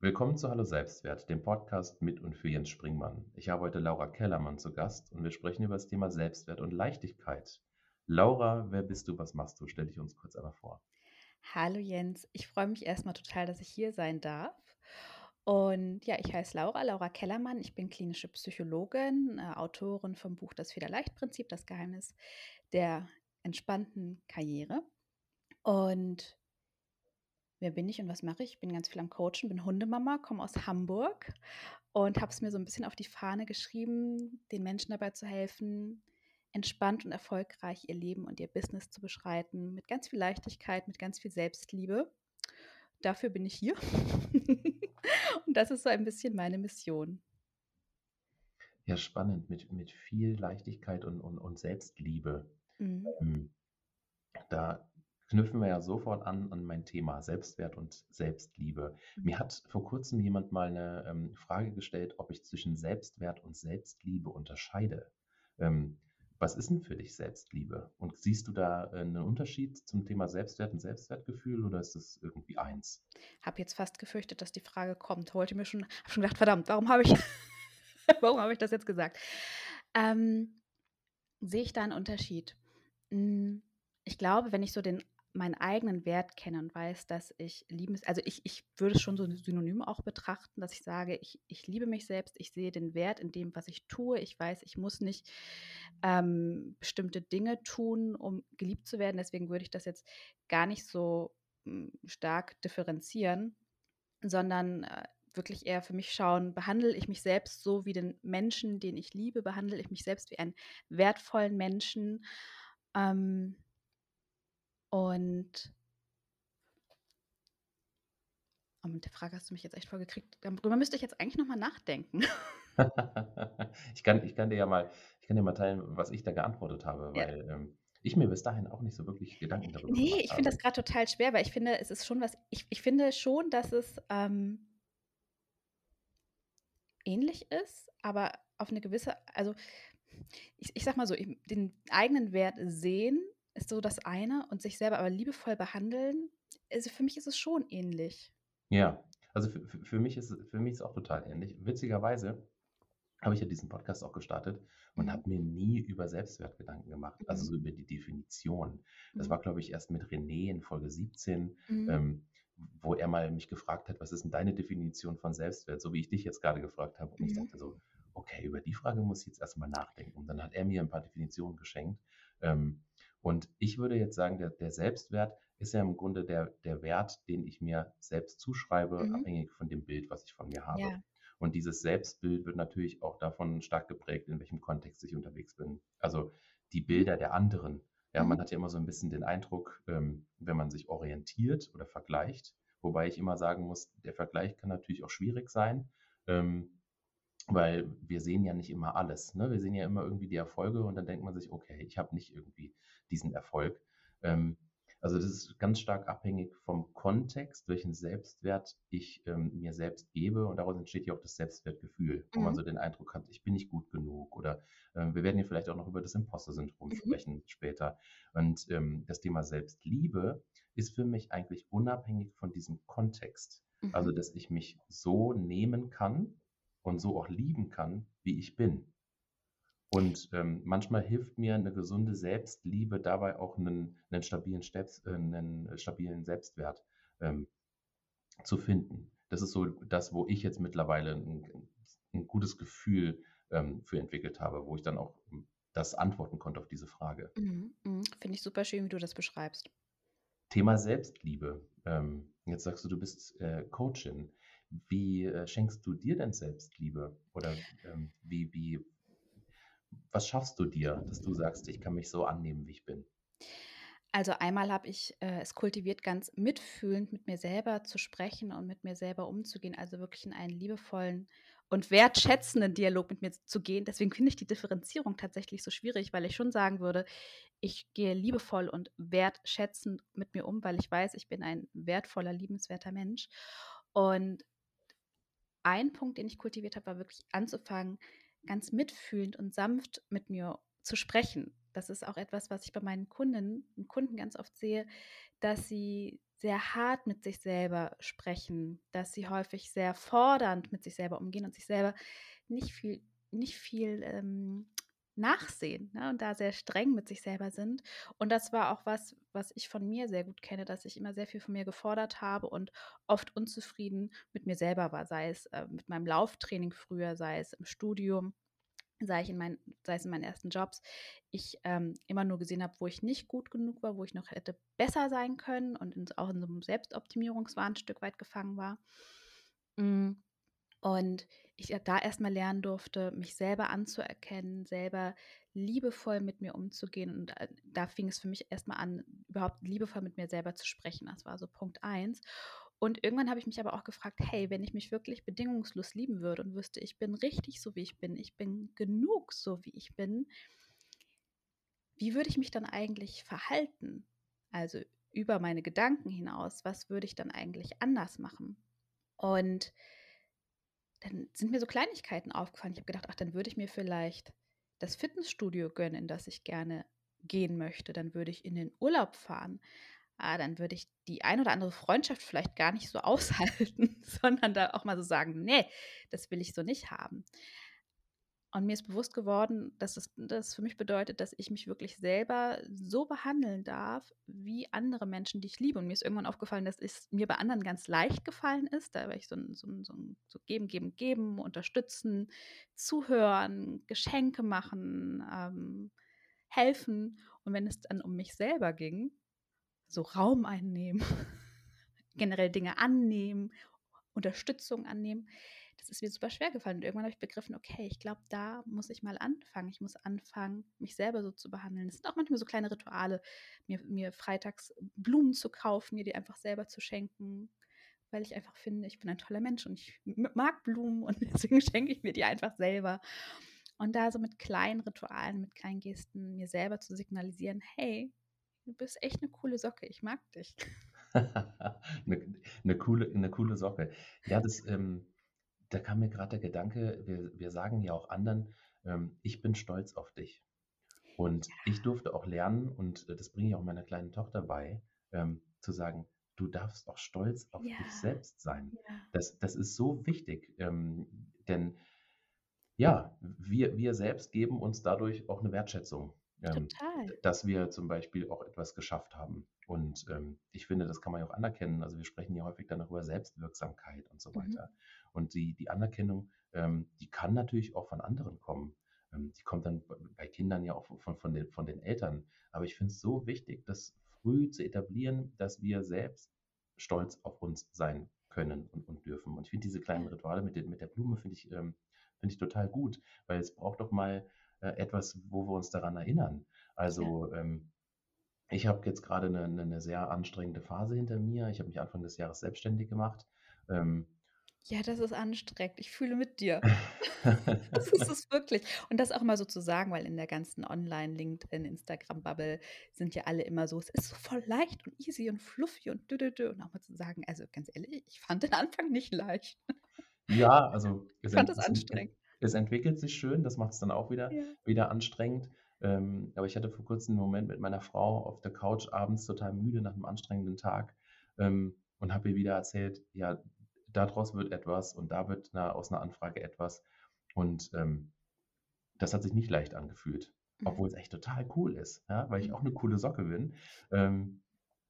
Willkommen zu Hallo Selbstwert, dem Podcast mit und für Jens Springmann. Ich habe heute Laura Kellermann zu Gast und wir sprechen über das Thema Selbstwert und Leichtigkeit. Laura, wer bist du, was machst du? Stell dich uns kurz einmal vor. Hallo Jens, ich freue mich erstmal total, dass ich hier sein darf. Und ja, ich heiße Laura, Laura Kellermann. Ich bin klinische Psychologin, äh, Autorin vom Buch Das Federleicht-Prinzip, das Geheimnis der entspannten Karriere. Und wer bin ich und was mache ich? Ich bin ganz viel am Coachen, bin Hundemama, komme aus Hamburg und habe es mir so ein bisschen auf die Fahne geschrieben, den Menschen dabei zu helfen, entspannt und erfolgreich ihr Leben und ihr Business zu beschreiten, mit ganz viel Leichtigkeit, mit ganz viel Selbstliebe. Dafür bin ich hier. und das ist so ein bisschen meine Mission. Ja, spannend, mit, mit viel Leichtigkeit und, und, und Selbstliebe. Mhm. Ähm, da knüpfen wir ja sofort an an mein Thema Selbstwert und Selbstliebe. Mhm. Mir hat vor kurzem jemand mal eine ähm, Frage gestellt, ob ich zwischen Selbstwert und Selbstliebe unterscheide. Ähm, was ist denn für dich Selbstliebe? Und siehst du da äh, einen Unterschied zum Thema Selbstwert und Selbstwertgefühl oder ist das irgendwie eins? Habe jetzt fast gefürchtet, dass die Frage kommt. Wollte mir schon, habe schon gedacht, verdammt, warum habe ich, warum habe ich das jetzt gesagt? Ähm, sehe ich da einen Unterschied? Hm, ich glaube, wenn ich so den meinen eigenen Wert kenne und weiß, dass ich liebens, also ich, ich würde es schon so synonym auch betrachten, dass ich sage, ich, ich liebe mich selbst, ich sehe den Wert in dem, was ich tue. Ich weiß, ich muss nicht ähm, bestimmte Dinge tun, um geliebt zu werden. Deswegen würde ich das jetzt gar nicht so hm, stark differenzieren, sondern äh, wirklich eher für mich schauen, behandle ich mich selbst so wie den Menschen, den ich liebe, behandle ich mich selbst wie einen wertvollen Menschen. Ähm, und oh, mit der Frage hast du mich jetzt echt voll gekriegt. Darüber müsste ich jetzt eigentlich nochmal nachdenken. ich, kann, ich kann dir ja mal, ich kann dir mal teilen, was ich da geantwortet habe, ja. weil ähm, ich mir bis dahin auch nicht so wirklich Gedanken darüber nee, gemacht Nee, ich finde das gerade total schwer, weil ich finde, es ist schon was, ich, ich finde schon, dass es ähm, ähnlich ist, aber auf eine gewisse, also ich, ich sag mal so, den eigenen Wert sehen ist so das eine und sich selber aber liebevoll behandeln, also für mich ist es schon ähnlich. Ja, also für, für, mich ist für mich ist auch total ähnlich. Witzigerweise habe ich ja diesen Podcast auch gestartet und mhm. habe mir nie über Selbstwert Gedanken gemacht, also so mhm. über die Definition. Das mhm. war, glaube ich, erst mit René in Folge 17, mhm. ähm, wo er mal mich gefragt hat, was ist denn deine Definition von Selbstwert, so wie ich dich jetzt gerade gefragt habe. Und ich mhm. dachte so, okay, über die Frage muss ich jetzt erstmal nachdenken. Und dann hat er mir ein paar Definitionen geschenkt. Ähm, und ich würde jetzt sagen, der, der Selbstwert ist ja im Grunde der, der Wert, den ich mir selbst zuschreibe, mhm. abhängig von dem Bild, was ich von mir habe. Ja. Und dieses Selbstbild wird natürlich auch davon stark geprägt, in welchem Kontext ich unterwegs bin. Also die Bilder der anderen. Ja, mhm. man hat ja immer so ein bisschen den Eindruck, ähm, wenn man sich orientiert oder vergleicht, wobei ich immer sagen muss, der Vergleich kann natürlich auch schwierig sein. Ähm, weil wir sehen ja nicht immer alles. Ne? Wir sehen ja immer irgendwie die Erfolge und dann denkt man sich, okay, ich habe nicht irgendwie diesen Erfolg. Ähm, also das ist ganz stark abhängig vom Kontext, welchen Selbstwert ich ähm, mir selbst gebe und daraus entsteht ja auch das Selbstwertgefühl, wo mhm. man so den Eindruck hat, ich bin nicht gut genug oder äh, wir werden hier vielleicht auch noch über das Imposter-Syndrom mhm. sprechen später. Und ähm, das Thema Selbstliebe ist für mich eigentlich unabhängig von diesem Kontext. Also, mhm. Also dass ich mich so nehmen kann, und so auch lieben kann, wie ich bin. Und ähm, manchmal hilft mir eine gesunde Selbstliebe dabei auch einen, einen, stabilen, Steps, äh, einen stabilen Selbstwert ähm, zu finden. Das ist so das, wo ich jetzt mittlerweile ein, ein gutes Gefühl ähm, für entwickelt habe, wo ich dann auch das antworten konnte auf diese Frage. Mhm, mh. Finde ich super schön, wie du das beschreibst. Thema Selbstliebe. Ähm, jetzt sagst du, du bist äh, Coachin. Wie äh, schenkst du dir denn Selbstliebe? Oder ähm, wie, wie, was schaffst du dir, dass du sagst, ich kann mich so annehmen, wie ich bin? Also einmal habe ich äh, es kultiviert, ganz mitfühlend mit mir selber zu sprechen und mit mir selber umzugehen, also wirklich in einen liebevollen und wertschätzenden Dialog mit mir zu gehen. Deswegen finde ich die Differenzierung tatsächlich so schwierig, weil ich schon sagen würde, ich gehe liebevoll und wertschätzend mit mir um, weil ich weiß, ich bin ein wertvoller, liebenswerter Mensch. Und ein Punkt, den ich kultiviert habe, war wirklich anzufangen, ganz mitfühlend und sanft mit mir zu sprechen. Das ist auch etwas, was ich bei meinen Kunden und Kunden ganz oft sehe, dass sie sehr hart mit sich selber sprechen, dass sie häufig sehr fordernd mit sich selber umgehen und sich selber nicht viel, nicht viel ähm, nachsehen ne, und da sehr streng mit sich selber sind. Und das war auch was, was ich von mir sehr gut kenne, dass ich immer sehr viel von mir gefordert habe und oft unzufrieden mit mir selber war, sei es äh, mit meinem Lauftraining früher, sei es im Studium sei, ich in mein, sei es in meinen ersten Jobs, ich ähm, immer nur gesehen habe, wo ich nicht gut genug war, wo ich noch hätte besser sein können und in, auch in so einem Selbstoptimierungswahn ein Stück weit gefangen war. Mm. Und ich da erstmal lernen durfte, mich selber anzuerkennen, selber liebevoll mit mir umzugehen. Und äh, da fing es für mich erstmal an, überhaupt liebevoll mit mir selber zu sprechen. Das war so Punkt eins. Und irgendwann habe ich mich aber auch gefragt, hey, wenn ich mich wirklich bedingungslos lieben würde und wüsste, ich bin richtig so, wie ich bin, ich bin genug so, wie ich bin, wie würde ich mich dann eigentlich verhalten? Also über meine Gedanken hinaus, was würde ich dann eigentlich anders machen? Und dann sind mir so Kleinigkeiten aufgefallen. Ich habe gedacht, ach, dann würde ich mir vielleicht das Fitnessstudio gönnen, in das ich gerne gehen möchte. Dann würde ich in den Urlaub fahren ah, dann würde ich die ein oder andere Freundschaft vielleicht gar nicht so aushalten, sondern da auch mal so sagen, nee, das will ich so nicht haben. Und mir ist bewusst geworden, dass es das für mich bedeutet, dass ich mich wirklich selber so behandeln darf, wie andere Menschen, die ich liebe. Und mir ist irgendwann aufgefallen, dass es mir bei anderen ganz leicht gefallen ist. Da war ich so ein, so ein, so ein so geben, geben, geben, unterstützen, zuhören, Geschenke machen, ähm, helfen. Und wenn es dann um mich selber ging, so Raum einnehmen, generell Dinge annehmen, Unterstützung annehmen. Das ist mir super schwer gefallen. Und irgendwann habe ich begriffen, okay, ich glaube, da muss ich mal anfangen. Ich muss anfangen, mich selber so zu behandeln. Es sind auch manchmal so kleine Rituale, mir, mir freitags Blumen zu kaufen, mir die einfach selber zu schenken, weil ich einfach finde, ich bin ein toller Mensch und ich mag Blumen und deswegen schenke ich mir die einfach selber. Und da so mit kleinen Ritualen, mit kleinen Gesten mir selber zu signalisieren, hey, du bist echt eine coole Socke, ich mag dich. eine, eine, coole, eine coole Socke. Ja, das, ähm, da kam mir gerade der Gedanke, wir, wir sagen ja auch anderen, ähm, ich bin stolz auf dich. Und ich durfte auch lernen, und äh, das bringe ich auch meiner kleinen Tochter bei, ähm, zu sagen, du darfst auch stolz auf ja. dich selbst sein. Ja. Das, das ist so wichtig, ähm, denn ja, wir, wir selbst geben uns dadurch auch eine Wertschätzung. Ähm, dass wir zum Beispiel auch etwas geschafft haben. Und ähm, ich finde, das kann man ja auch anerkennen. Also wir sprechen ja häufig dann auch über Selbstwirksamkeit und so mhm. weiter. Mhm. Und die, die Anerkennung, ähm, die kann natürlich auch von anderen kommen. Ähm, die kommt dann bei Kindern ja auch von, von, den, von den Eltern. Aber ich finde es so wichtig, das früh zu etablieren, dass wir selbst stolz auf uns sein können und, und dürfen. Und ich finde diese kleinen Rituale mit, den, mit der Blume, finde ich, ähm, find ich total gut, weil es braucht doch mal äh, etwas, wo wir uns daran erinnern. Also ja. ähm, ich habe jetzt gerade eine, eine, sehr anstrengende Phase hinter mir. Ich habe mich Anfang des Jahres selbstständig gemacht. Ähm, ja, das ist anstrengend. Ich fühle mit dir. das ist es wirklich. Und das auch mal so zu sagen, weil in der ganzen Online, LinkedIn, Instagram-Bubble sind ja alle immer so, es ist so voll leicht und easy und fluffy und dü, dü, dü. Und auch mal zu sagen, also ganz ehrlich, ich fand den Anfang nicht leicht. Ja, also ich fand es anstrengend es entwickelt sich schön, das macht es dann auch wieder, ja. wieder anstrengend. Ähm, aber ich hatte vor kurzem einen Moment mit meiner Frau auf der Couch abends total müde nach einem anstrengenden Tag ähm, und habe ihr wieder erzählt, ja, daraus wird etwas und da wird eine, aus einer Anfrage etwas. Und ähm, das hat sich nicht leicht angefühlt, mhm. obwohl es echt total cool ist, ja, weil ich mhm. auch eine coole Socke bin. Ähm,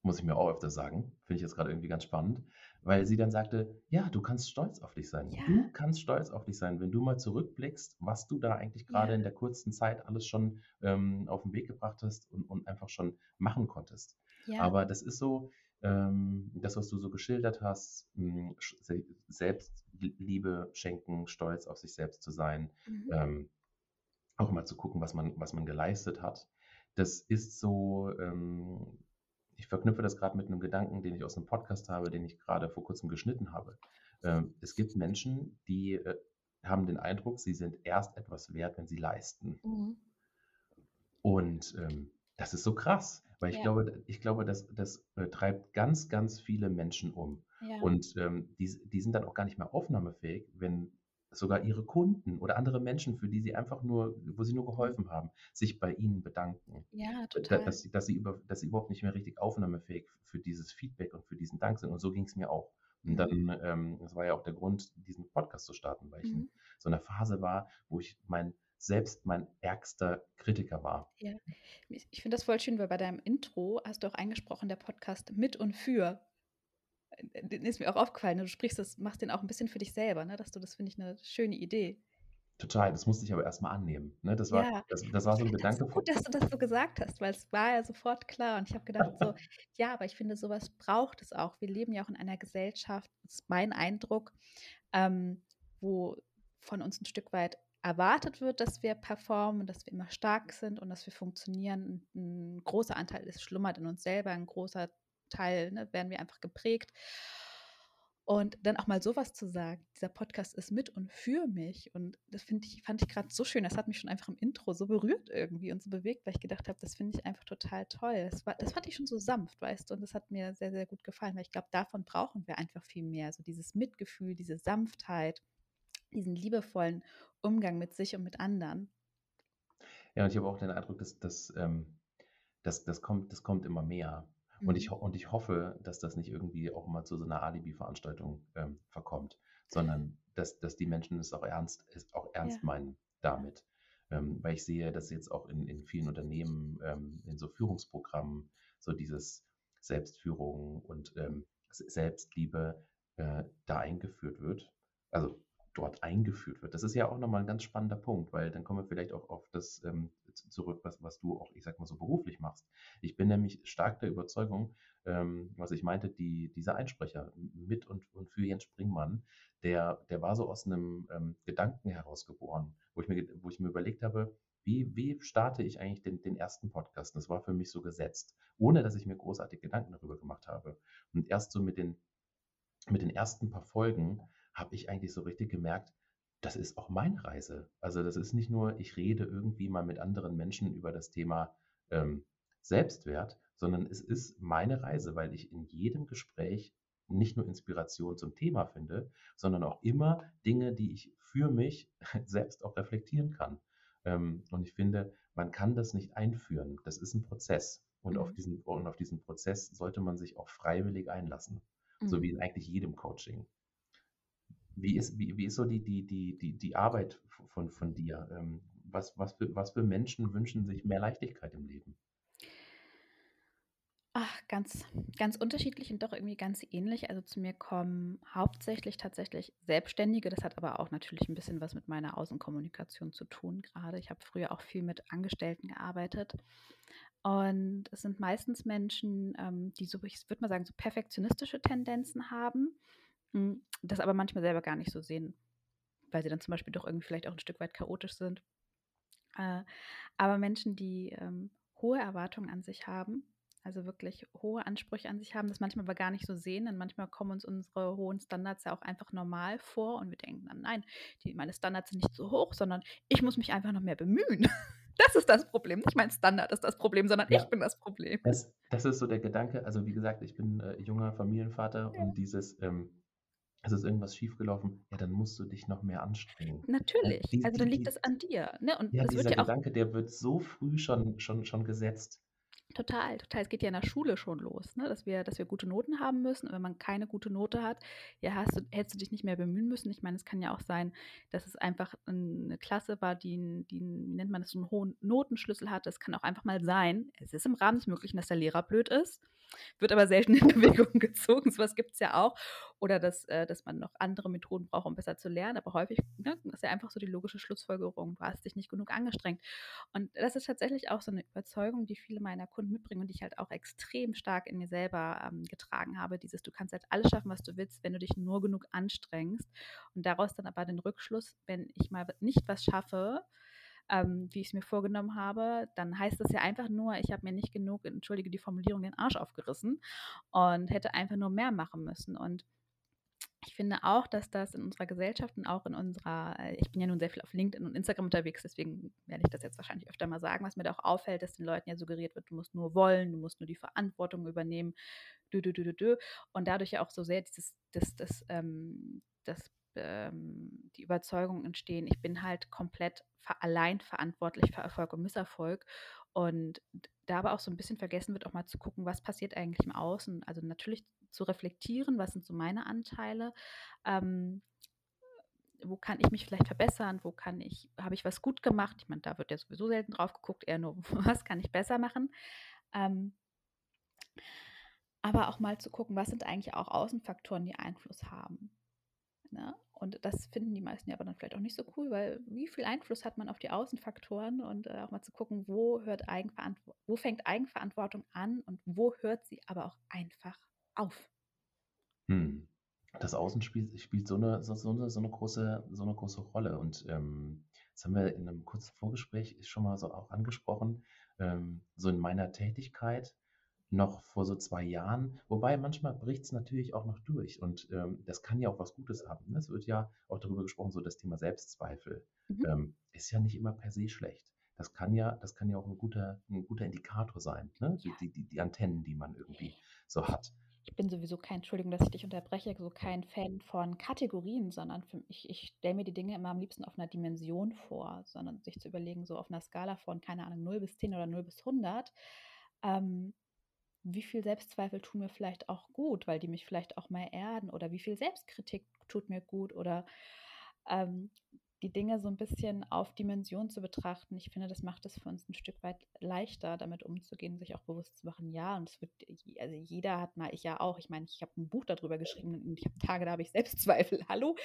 muss ich mir auch öfter sagen, finde ich jetzt gerade irgendwie ganz spannend weil sie dann sagte, ja, du kannst stolz auf dich sein. Ja. Du kannst stolz auf dich sein, wenn du mal zurückblickst, was du da eigentlich gerade ja. in der kurzen Zeit alles schon ähm, auf den Weg gebracht hast und, und einfach schon machen konntest. Ja. Aber das ist so, ähm, das, was du so geschildert hast, mh, hm, Selbstliebe schenken, stolz auf sich selbst zu sein, mhm. ähm, auch mal zu gucken, was man, was man geleistet hat. Das ist so, ähm, ich verknüpfe das gerade mit einem Gedanken, den ich aus einem Podcast habe, den ich gerade vor kurzem geschnitten habe. Ähm, es gibt Menschen, die äh, haben den Eindruck, sie sind erst etwas wert, wenn sie leisten. Mhm. Und ähm, das ist so krass, weil ich ja. glaube, ich glaube, das, das äh, treibt ganz, ganz viele Menschen um. Ja. Und ähm, die, die sind dann auch gar nicht mehr aufnahmefähig, wenn sogar ihre Kunden oder andere Menschen, für die sie einfach nur, wo sie nur geholfen haben, sich bei ihnen bedanken. Ja, total. Dass, sie, dass, sie über, dass sie überhaupt nicht mehr richtig aufnahmefähig für dieses Feedback und für diesen Dank sind. Und so ging es mir auch. Und dann, mhm. ähm, das war ja auch der Grund, diesen Podcast zu starten, weil ich mhm. in so einer Phase war, wo ich mein selbst mein ärgster Kritiker war. Ja, ich finde das voll schön, weil bei deinem Intro hast du auch eingesprochen, der Podcast mit und für. Äh, den ist mir auch aufgefallen. Ne? Du sprichst das, machst den auch ein bisschen für dich selber, ne? Dass du, das finde ich eine schöne Idee. Total, das musste ich aber erstmal annehmen. Ne? Das, war, ja. das, das war so ein Gedanke. Das gut, dass du das so gesagt hast, weil es war ja sofort klar. Und ich habe gedacht, so, ja, aber ich finde, sowas braucht es auch. Wir leben ja auch in einer Gesellschaft, das ist mein Eindruck, ähm, wo von uns ein Stück weit erwartet wird, dass wir performen, dass wir immer stark sind und dass wir funktionieren. Ein, großer Anteil ist schlummert in uns selber, ein großer Teil ne, werden wir einfach geprägt. Und dann auch mal sowas zu sagen, dieser Podcast ist mit und für mich. Und das ich, fand ich gerade so schön. Das hat mich schon einfach im Intro so berührt irgendwie und so bewegt, weil ich gedacht habe, das finde ich einfach total toll. Das, war, das fand ich schon so sanft, weißt du, und das hat mir sehr, sehr gut gefallen, weil ich glaube, davon brauchen wir einfach viel mehr. So dieses Mitgefühl, diese Sanftheit, diesen liebevollen Umgang mit sich und mit anderen. Ja, und ich habe auch den Eindruck, dass, dass, ähm, dass das, kommt, das kommt immer mehr. Und, ich, mhm. und ich hoffe, dass das nicht irgendwie auch mal zu so einer Alibi-Veranstaltung ähm, verkommt, sondern dass, dass die Menschen es auch ernst, es auch ernst ja. meinen damit. Ähm, weil ich sehe, dass jetzt auch in, in vielen Unternehmen, ähm, in so Führungsprogrammen, so dieses Selbstführung und ähm, Selbstliebe äh, da eingeführt wird. Also dort eingeführt wird. Das ist ja auch nochmal ein ganz spannender Punkt, weil dann kommen wir vielleicht auch auf das ähm, zurück, was, was du auch, ich sag mal so, beruflich machst. Ich bin nämlich stark der Überzeugung, ähm, was ich meinte, die, dieser Einsprecher mit und, und für Jens Springmann, der, der war so aus einem ähm, Gedanken herausgeboren, wo ich mir, wo ich mir überlegt habe, wie, wie starte ich eigentlich den, den ersten Podcast? Das war für mich so gesetzt, ohne dass ich mir großartig Gedanken darüber gemacht habe. Und erst so mit den, mit den ersten paar Folgen habe ich eigentlich so richtig gemerkt, das ist auch meine Reise. Also das ist nicht nur, ich rede irgendwie mal mit anderen Menschen über das Thema ähm, Selbstwert, sondern es ist meine Reise, weil ich in jedem Gespräch nicht nur Inspiration zum Thema finde, sondern auch immer Dinge, die ich für mich selbst auch reflektieren kann. Ähm, und ich finde, man kann das nicht einführen. Das ist ein Prozess. Und, mhm. auf, diesen, und auf diesen Prozess sollte man sich auch freiwillig einlassen. Mhm. So wie in eigentlich jedem Coaching. Wie ist, wie, wie ist so die, die, die, die, die Arbeit von, von dir? Ähm, was, was, für, was für Menschen wünschen sich mehr Leichtigkeit im Leben? Ach, ganz, ganz unterschiedlich und doch irgendwie ganz ähnlich. Also zu mir kommen hauptsächlich tatsächlich Selbstständige. Das hat aber auch natürlich ein bisschen was mit meiner Außenkommunikation zu tun gerade. Ich habe früher auch viel mit Angestellten gearbeitet. Und es sind meistens Menschen, ähm, die so, ich würde mal sagen, so perfektionistische Tendenzen haben das aber manchmal selber gar nicht so sehen, weil sie dann zum Beispiel doch irgendwie vielleicht auch ein Stück weit chaotisch sind. Äh, aber Menschen, die ähm, hohe Erwartungen an sich haben, also wirklich hohe Ansprüche an sich haben, das manchmal aber gar nicht so sehen, denn manchmal kommen uns unsere hohen Standards ja auch einfach normal vor und wir denken dann, nein, die, meine Standards sind nicht so hoch, sondern ich muss mich einfach noch mehr bemühen. Das ist das Problem. Nicht mein Standard ist das Problem, sondern ja. ich bin das Problem. Das, das, ist so der Gedanke. Also wie gesagt, ich bin äh, junger Familienvater ja. und dieses, ähm, es ist irgendwas schiefgelaufen, ja, dann musst du dich noch mehr anstrengen. Natürlich, die, also dann liegt es an dir. Ne? Und ja, dieser ja Gedanke, der wird so früh schon, schon, schon gesetzt. Total, total. Es geht ja in der Schule schon los, ne? dass, wir, dass wir gute Noten haben müssen. Und wenn man keine gute Note hat, ja, hast du, hättest du dich nicht mehr bemühen müssen. Ich meine, es kann ja auch sein, dass es einfach eine Klasse war, die, die wie nennt man das, so einen hohen Notenschlüssel hat. Es kann auch einfach mal sein, es ist im Rahmen des Möglichen, dass der Lehrer blöd ist wird aber selten in Bewegung gezogen. So was gibt es ja auch. Oder dass, äh, dass man noch andere Methoden braucht, um besser zu lernen. Aber häufig ne, ist ja einfach so die logische Schlussfolgerung, du hast dich nicht genug angestrengt. Und das ist tatsächlich auch so eine Überzeugung, die viele meiner Kunden mitbringen und die ich halt auch extrem stark in mir selber ähm, getragen habe. Dieses, du kannst halt alles schaffen, was du willst, wenn du dich nur genug anstrengst. Und daraus dann aber den Rückschluss, wenn ich mal nicht was schaffe, ähm, wie ich es mir vorgenommen habe, dann heißt das ja einfach nur, ich habe mir nicht genug, entschuldige die Formulierung, den Arsch aufgerissen und hätte einfach nur mehr machen müssen. Und ich finde auch, dass das in unserer Gesellschaft und auch in unserer, äh, ich bin ja nun sehr viel auf LinkedIn und Instagram unterwegs, deswegen werde ich das jetzt wahrscheinlich öfter mal sagen, was mir da auch auffällt, dass den Leuten ja suggeriert wird, du musst nur wollen, du musst nur die Verantwortung übernehmen, dü, dü, dü, dü, dü. und dadurch ja auch so sehr dieses, das, das, ähm, das ähm, die Überzeugung entstehen, ich bin halt komplett allein verantwortlich für Erfolg und Misserfolg. Und da aber auch so ein bisschen vergessen wird, auch mal zu gucken, was passiert eigentlich im Außen. Also natürlich zu reflektieren, was sind so meine Anteile, ähm, wo kann ich mich vielleicht verbessern, wo kann ich, habe ich was gut gemacht? Ich meine, da wird ja sowieso selten drauf geguckt, eher nur, was kann ich besser machen. Ähm, aber auch mal zu gucken, was sind eigentlich auch Außenfaktoren, die Einfluss haben. Ne? Und das finden die meisten ja aber dann vielleicht auch nicht so cool, weil wie viel Einfluss hat man auf die Außenfaktoren und äh, auch mal zu gucken, wo hört wo fängt Eigenverantwortung an und wo hört sie aber auch einfach auf. Hm. Das Außen spielt, spielt so, eine, so, so, eine, so, eine große, so eine große Rolle. Und ähm, das haben wir in einem kurzen Vorgespräch schon mal so auch angesprochen. Ähm, so in meiner Tätigkeit noch vor so zwei Jahren, wobei manchmal bricht es natürlich auch noch durch und ähm, das kann ja auch was Gutes haben. Ne? Es wird ja auch darüber gesprochen, so das Thema Selbstzweifel mhm. ähm, ist ja nicht immer per se schlecht. Das kann ja, das kann ja auch ein guter, ein guter Indikator sein, ne? die, die, die Antennen, die man irgendwie so hat. Ich bin sowieso kein, Entschuldigung, dass ich dich unterbreche, so kein Fan von Kategorien, sondern für, ich, ich stelle mir die Dinge immer am liebsten auf einer Dimension vor, sondern sich zu überlegen, so auf einer Skala von, keine Ahnung, 0 bis 10 oder 0 bis 100. Ähm, wie viel Selbstzweifel tun mir vielleicht auch gut, weil die mich vielleicht auch mal erden oder wie viel Selbstkritik tut mir gut oder ähm, die Dinge so ein bisschen auf Dimension zu betrachten. Ich finde, das macht es für uns ein Stück weit leichter, damit umzugehen, sich auch bewusst zu machen. Ja, und es wird, also jeder hat mal, ich ja auch, ich meine, ich habe ein Buch darüber geschrieben und ich habe Tage, da habe ich Selbstzweifel. Hallo.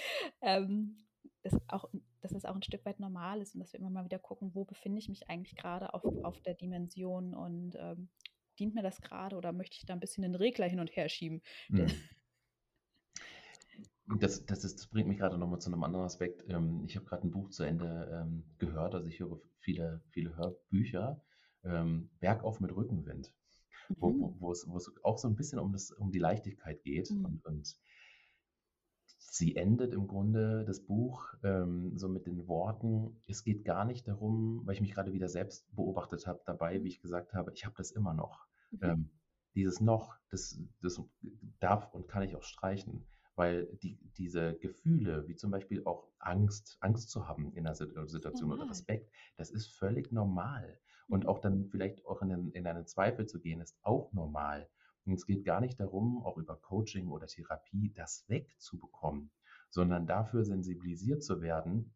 Ähm, das, auch, dass es auch ein Stück weit normal ist und dass wir immer mal wieder gucken, wo befinde ich mich eigentlich gerade auf, auf der Dimension und ähm, dient mir das gerade oder möchte ich da ein bisschen den Regler hin und her schieben? Mhm. Das, das, ist, das bringt mich gerade nochmal zu einem anderen Aspekt. Ähm, ich habe gerade ein Buch zu Ende ähm, gehört, also ich höre viele, viele Hörbücher. Ähm, Bergauf mit Rückenwind, mhm. wo, wo, wo, es, wo es auch so ein bisschen um, das, um die Leichtigkeit geht. Mhm. Und, und sie endet im Grunde das Buch ähm, so mit den Worten, es geht gar nicht darum, weil ich mich gerade wieder selbst beobachtet habe dabei, wie ich gesagt habe, ich habe das immer noch. Mhm. Ähm, dieses noch, das, das darf und kann ich auch streichen, weil die, diese Gefühle, wie zum Beispiel auch Angst, Angst zu haben in einer Situation oder Respekt, das ist völlig normal. Und mhm. auch dann vielleicht auch in einen, in einen Zweifel zu gehen, ist auch normal. Und es geht gar nicht darum, auch über Coaching oder Therapie das wegzubekommen, sondern dafür sensibilisiert zu werden,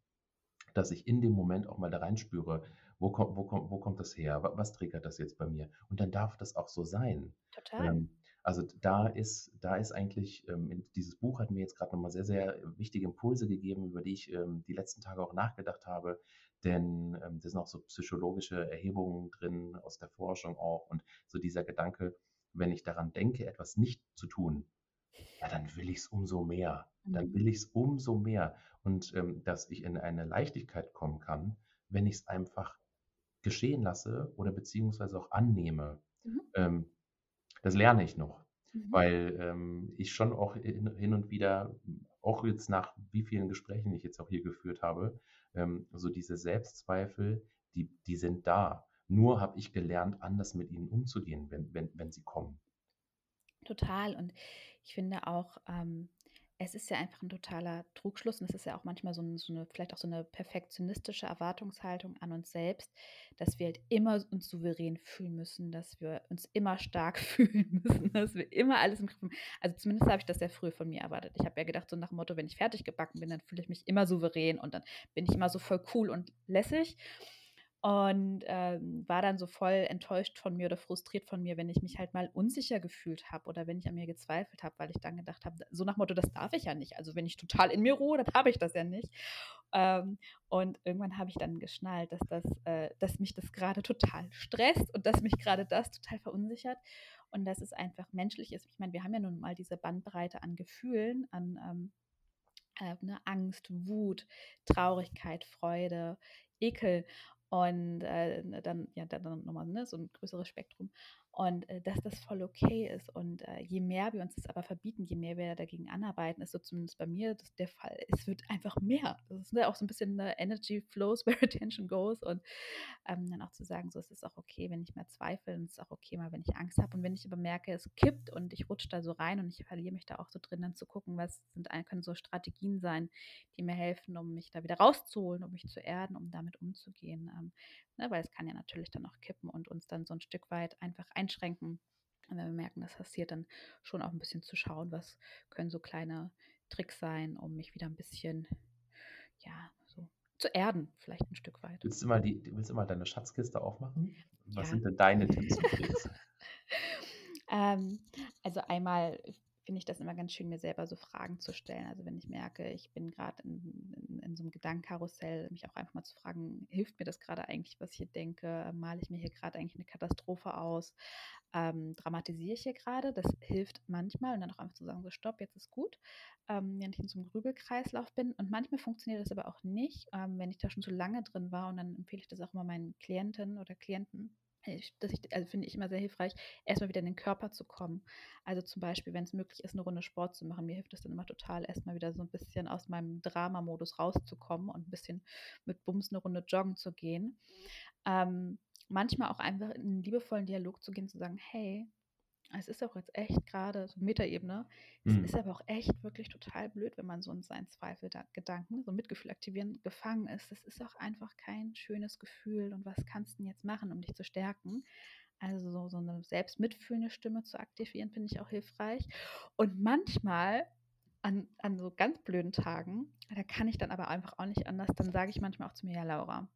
dass ich in dem Moment auch mal da reinspüre, wo kommt, wo kommt, wo kommt das her? Was triggert das jetzt bei mir? Und dann darf das auch so sein. Total. Ähm, also da ist, da ist eigentlich, ähm, dieses Buch hat mir jetzt gerade nochmal sehr, sehr wichtige Impulse gegeben, über die ich ähm, die letzten Tage auch nachgedacht habe. Denn ähm, da sind auch so psychologische Erhebungen drin aus der Forschung auch und so dieser Gedanke, wenn ich daran denke, etwas nicht zu tun, ja, dann will ich es umso mehr. Dann mhm. will ich es umso mehr. Und ähm, dass ich in eine Leichtigkeit kommen kann, wenn ich es einfach geschehen lasse oder beziehungsweise auch annehme. Mhm. Ähm, das lerne ich noch, mhm. weil ähm, ich schon auch hin und wieder, auch jetzt nach wie vielen Gesprächen ich jetzt auch hier geführt habe, ähm, so diese Selbstzweifel, die, die sind da. Nur habe ich gelernt, anders mit ihnen umzugehen, wenn, wenn, wenn sie kommen. Total. Und ich finde auch, ähm, es ist ja einfach ein totaler Trugschluss und es ist ja auch manchmal so, so, eine, vielleicht auch so eine perfektionistische Erwartungshaltung an uns selbst, dass wir halt immer uns souverän fühlen müssen, dass wir uns immer stark fühlen müssen, dass wir immer alles im Griff haben. Also zumindest habe ich das sehr früh von mir erwartet. Ich habe ja gedacht, so nach dem Motto, wenn ich fertig gebacken bin, dann fühle ich mich immer souverän und dann bin ich immer so voll cool und lässig und ähm, war dann so voll enttäuscht von mir oder frustriert von mir, wenn ich mich halt mal unsicher gefühlt habe oder wenn ich an mir gezweifelt habe, weil ich dann gedacht habe, so nach Motto, das darf ich ja nicht. Also wenn ich total in mir ruhe, dann habe ich das ja nicht. Ähm, und irgendwann habe ich dann geschnallt, dass, das, äh, dass mich das gerade total stresst und dass mich gerade das total verunsichert und dass es einfach menschlich ist. Ich meine, wir haben ja nun mal diese Bandbreite an Gefühlen, an ähm, äh, ne, Angst, Wut, Traurigkeit, Freude, Ekel. Und äh, dann, ja, dann nochmal ne, so ein größeres Spektrum. Und äh, dass das voll okay ist. Und äh, je mehr wir uns das aber verbieten, je mehr wir dagegen anarbeiten, ist so zumindest bei mir das der Fall. Es wird einfach mehr. Das ist ja auch so ein bisschen eine Energy flows where attention goes. Und ähm, dann auch zu sagen, so es ist auch okay, wenn ich mehr zweifle und es ist auch okay mal, wenn ich Angst habe. Und wenn ich aber merke, es kippt und ich rutsche da so rein und ich verliere mich da auch so drin, dann zu gucken, was sind, können so Strategien sein, die mir helfen, um mich da wieder rauszuholen, um mich zu erden, um damit umzugehen. Ähm, ne, weil es kann ja natürlich dann auch kippen und uns dann so ein Stück weit einfach einschränken. Und wenn wir merken, das passiert, dann schon auch ein bisschen zu schauen, was können so kleine Tricks sein, um mich wieder ein bisschen, ja, so zu erden, vielleicht ein Stück weit. Willst du mal, die, willst du mal deine Schatzkiste aufmachen? Was ja. sind denn deine Tipps und Tricks? ähm, also einmal finde ich das immer ganz schön, mir selber so Fragen zu stellen. Also wenn ich merke, ich bin gerade in, in, in, so einem Gedankenkarussell, mich auch einfach mal zu fragen, hilft mir das gerade eigentlich, was ich hier denke? Male ich mir hier gerade eigentlich eine Katastrophe aus? Ähm, dramatisiere ich hier gerade? Das hilft manchmal und dann auch einfach zu sagen, so stopp, jetzt ist gut, ähm, wenn ich in so einem Grübelkreislauf bin. Und manchmal funktioniert das aber auch nicht, ähm, wenn ich da schon so lange drin war und dann empfehle ich das auch immer meinen Klienten oder Klienten das ich, also finde ich immer sehr hilfreich, erstmal wieder in den Körper zu kommen. Also zum Beispiel, wenn es möglich ist, eine Runde Sport zu machen. Mir hilft es dann immer total, erstmal wieder so ein bisschen aus meinem Drama-Modus rauszukommen und ein bisschen mit Bums eine Runde joggen zu gehen. Ähm, manchmal auch einfach in einen liebevollen Dialog zu gehen, zu sagen, hey, es ist auch jetzt echt gerade so Metaebene. Es mhm. ist aber auch echt wirklich total blöd, wenn man so in seinen Zweifelgedanken, so Mitgefühl aktivieren, gefangen ist. Das ist auch einfach kein schönes Gefühl. Und was kannst du denn jetzt machen, um dich zu stärken? Also so, so eine selbstmitfühlende Stimme zu aktivieren, finde ich auch hilfreich. Und manchmal an, an so ganz blöden Tagen, da kann ich dann aber einfach auch nicht anders, dann sage ich manchmal auch zu mir, ja, Laura,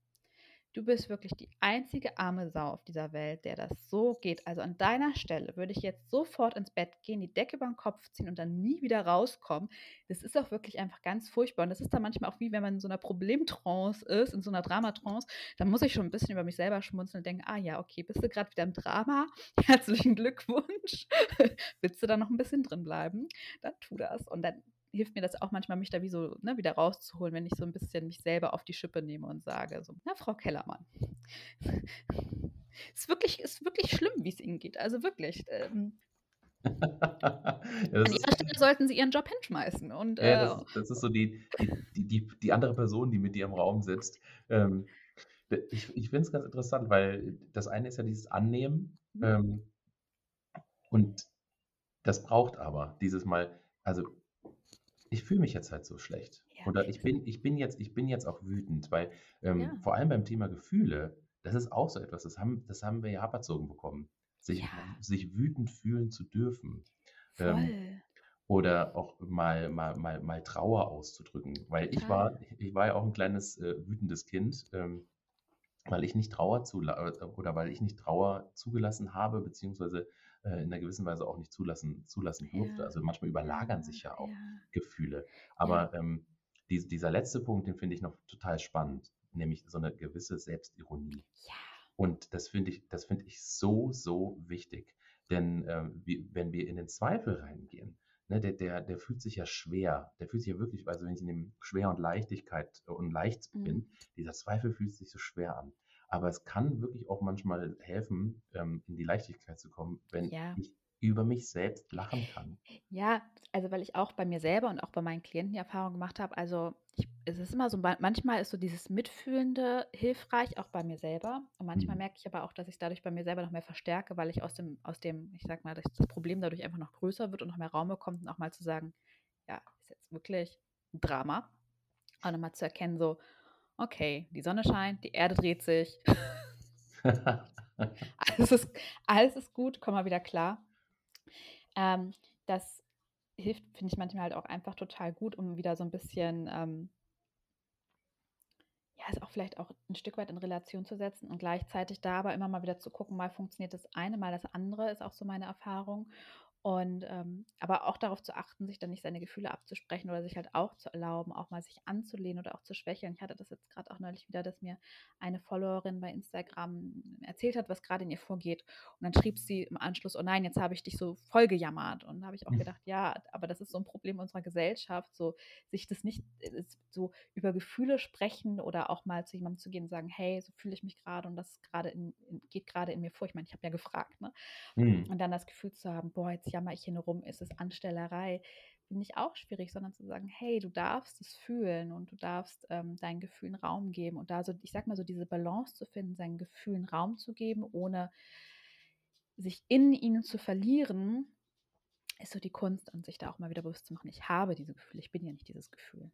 Du bist wirklich die einzige arme Sau auf dieser Welt, der das so geht. Also an deiner Stelle würde ich jetzt sofort ins Bett gehen, die Decke über den Kopf ziehen und dann nie wieder rauskommen. Das ist auch wirklich einfach ganz furchtbar. Und das ist dann manchmal auch wie, wenn man in so einer Problemtrance ist, in so einer Dramatrance. Dann muss ich schon ein bisschen über mich selber schmunzeln und denken, ah ja, okay, bist du gerade wieder im Drama? Herzlichen Glückwunsch. Willst du da noch ein bisschen drin bleiben? Dann tu das. Und dann hilft mir das auch manchmal, mich da wie so ne, wieder rauszuholen, wenn ich so ein bisschen mich selber auf die Schippe nehme und sage, so, na, Frau Kellermann. ist wirklich, ist wirklich schlimm, wie es Ihnen geht. Also wirklich. Ähm, ja, an ihrer Stelle sollten Sie Ihren Job hinschmeißen. Und, ja, das, äh, das, ist so die, die, die, die, andere Person, die mit dir im Raum sitzt. Ähm, ich ich finde es ganz interessant, weil das eine ist ja dieses Annehmen. Mhm. Ähm, und das braucht aber dieses Mal, also ich fühle mich jetzt halt so schlecht. Ja, Oder ich bin, ich bin jetzt, ich bin jetzt auch wütend, weil ähm, ja. vor allem beim Thema Gefühle, das ist auch so etwas, das haben, das haben wir ja aberzogen bekommen, sich, ja. sich wütend fühlen zu dürfen. Ähm, oder auch mal, mal, mal, mal Trauer auszudrücken. Weil ich war, ich war ja auch ein kleines äh, wütendes Kind, ähm, weil ich nicht Trauer zu oder weil ich nicht Trauer zugelassen habe, beziehungsweise äh, in einer gewissen Weise auch nicht zulassen, zulassen durfte. Ja. Also manchmal überlagern sich ja auch ja. Gefühle. Aber ähm, die, dieser letzte Punkt, den finde ich noch total spannend, nämlich so eine gewisse Selbstironie. Ja. Und das finde ich, das finde ich so, so wichtig. Denn äh, wie, wenn wir in den Zweifel reingehen, ne, der, der, der fühlt sich ja schwer. Der fühlt sich ja wirklich, also wenn ich in dem Schwer und Leichtigkeit und leicht mhm. bin, dieser Zweifel fühlt sich so schwer an. Aber es kann wirklich auch manchmal helfen, ähm, in die Leichtigkeit zu kommen, wenn ja. ich über mich selbst lachen kann. Ja, also weil ich auch bei mir selber und auch bei meinen Klienten die Erfahrung gemacht habe, also ich, es ist immer so, manchmal ist so dieses Mitfühlende hilfreich, auch bei mir selber. Und manchmal mhm. merke ich aber auch, dass ich dadurch bei mir selber noch mehr verstärke, weil ich aus dem, aus dem, ich sag mal, dass das Problem dadurch einfach noch größer wird und noch mehr Raum bekommt und auch mal zu sagen, ja, ist jetzt wirklich ein Drama. Und dann mal zu erkennen, so, okay, die Sonne scheint, die Erde dreht sich. alles, ist, alles ist gut, komm mal wieder klar. Ähm, das hilft, finde ich manchmal halt auch einfach total gut, um wieder so ein bisschen, ähm, ja, es auch vielleicht auch ein Stück weit in Relation zu setzen und gleichzeitig da aber immer mal wieder zu gucken, mal funktioniert das eine, mal das andere, ist auch so meine Erfahrung. Und ähm, aber auch darauf zu achten, sich dann nicht seine Gefühle abzusprechen oder sich halt auch zu erlauben, auch mal sich anzulehnen oder auch zu schwächeln. Ich hatte das jetzt gerade auch neulich wieder, dass mir eine Followerin bei Instagram erzählt hat, was gerade in ihr vorgeht. Und dann schrieb sie im Anschluss, oh nein, jetzt habe ich dich so voll gejammert. Und da habe ich auch hm. gedacht, ja, aber das ist so ein Problem unserer Gesellschaft, so sich das nicht äh, so über Gefühle sprechen oder auch mal zu jemandem zu gehen und sagen, hey, so fühle ich mich gerade und das gerade geht gerade in mir vor. Ich meine, ich habe ja gefragt, ne? Mhm. Und dann das Gefühl zu haben, boah, jetzt jammer ich hier nur rum, ist es Anstellerei, finde ich auch schwierig, sondern zu sagen, hey, du darfst es fühlen und du darfst ähm, deinen Gefühlen Raum geben und da so, ich sag mal so, diese Balance zu finden, seinen Gefühlen Raum zu geben, ohne sich in ihnen zu verlieren, ist so die Kunst und sich da auch mal wieder bewusst zu machen, ich habe diese Gefühle, ich bin ja nicht dieses Gefühl.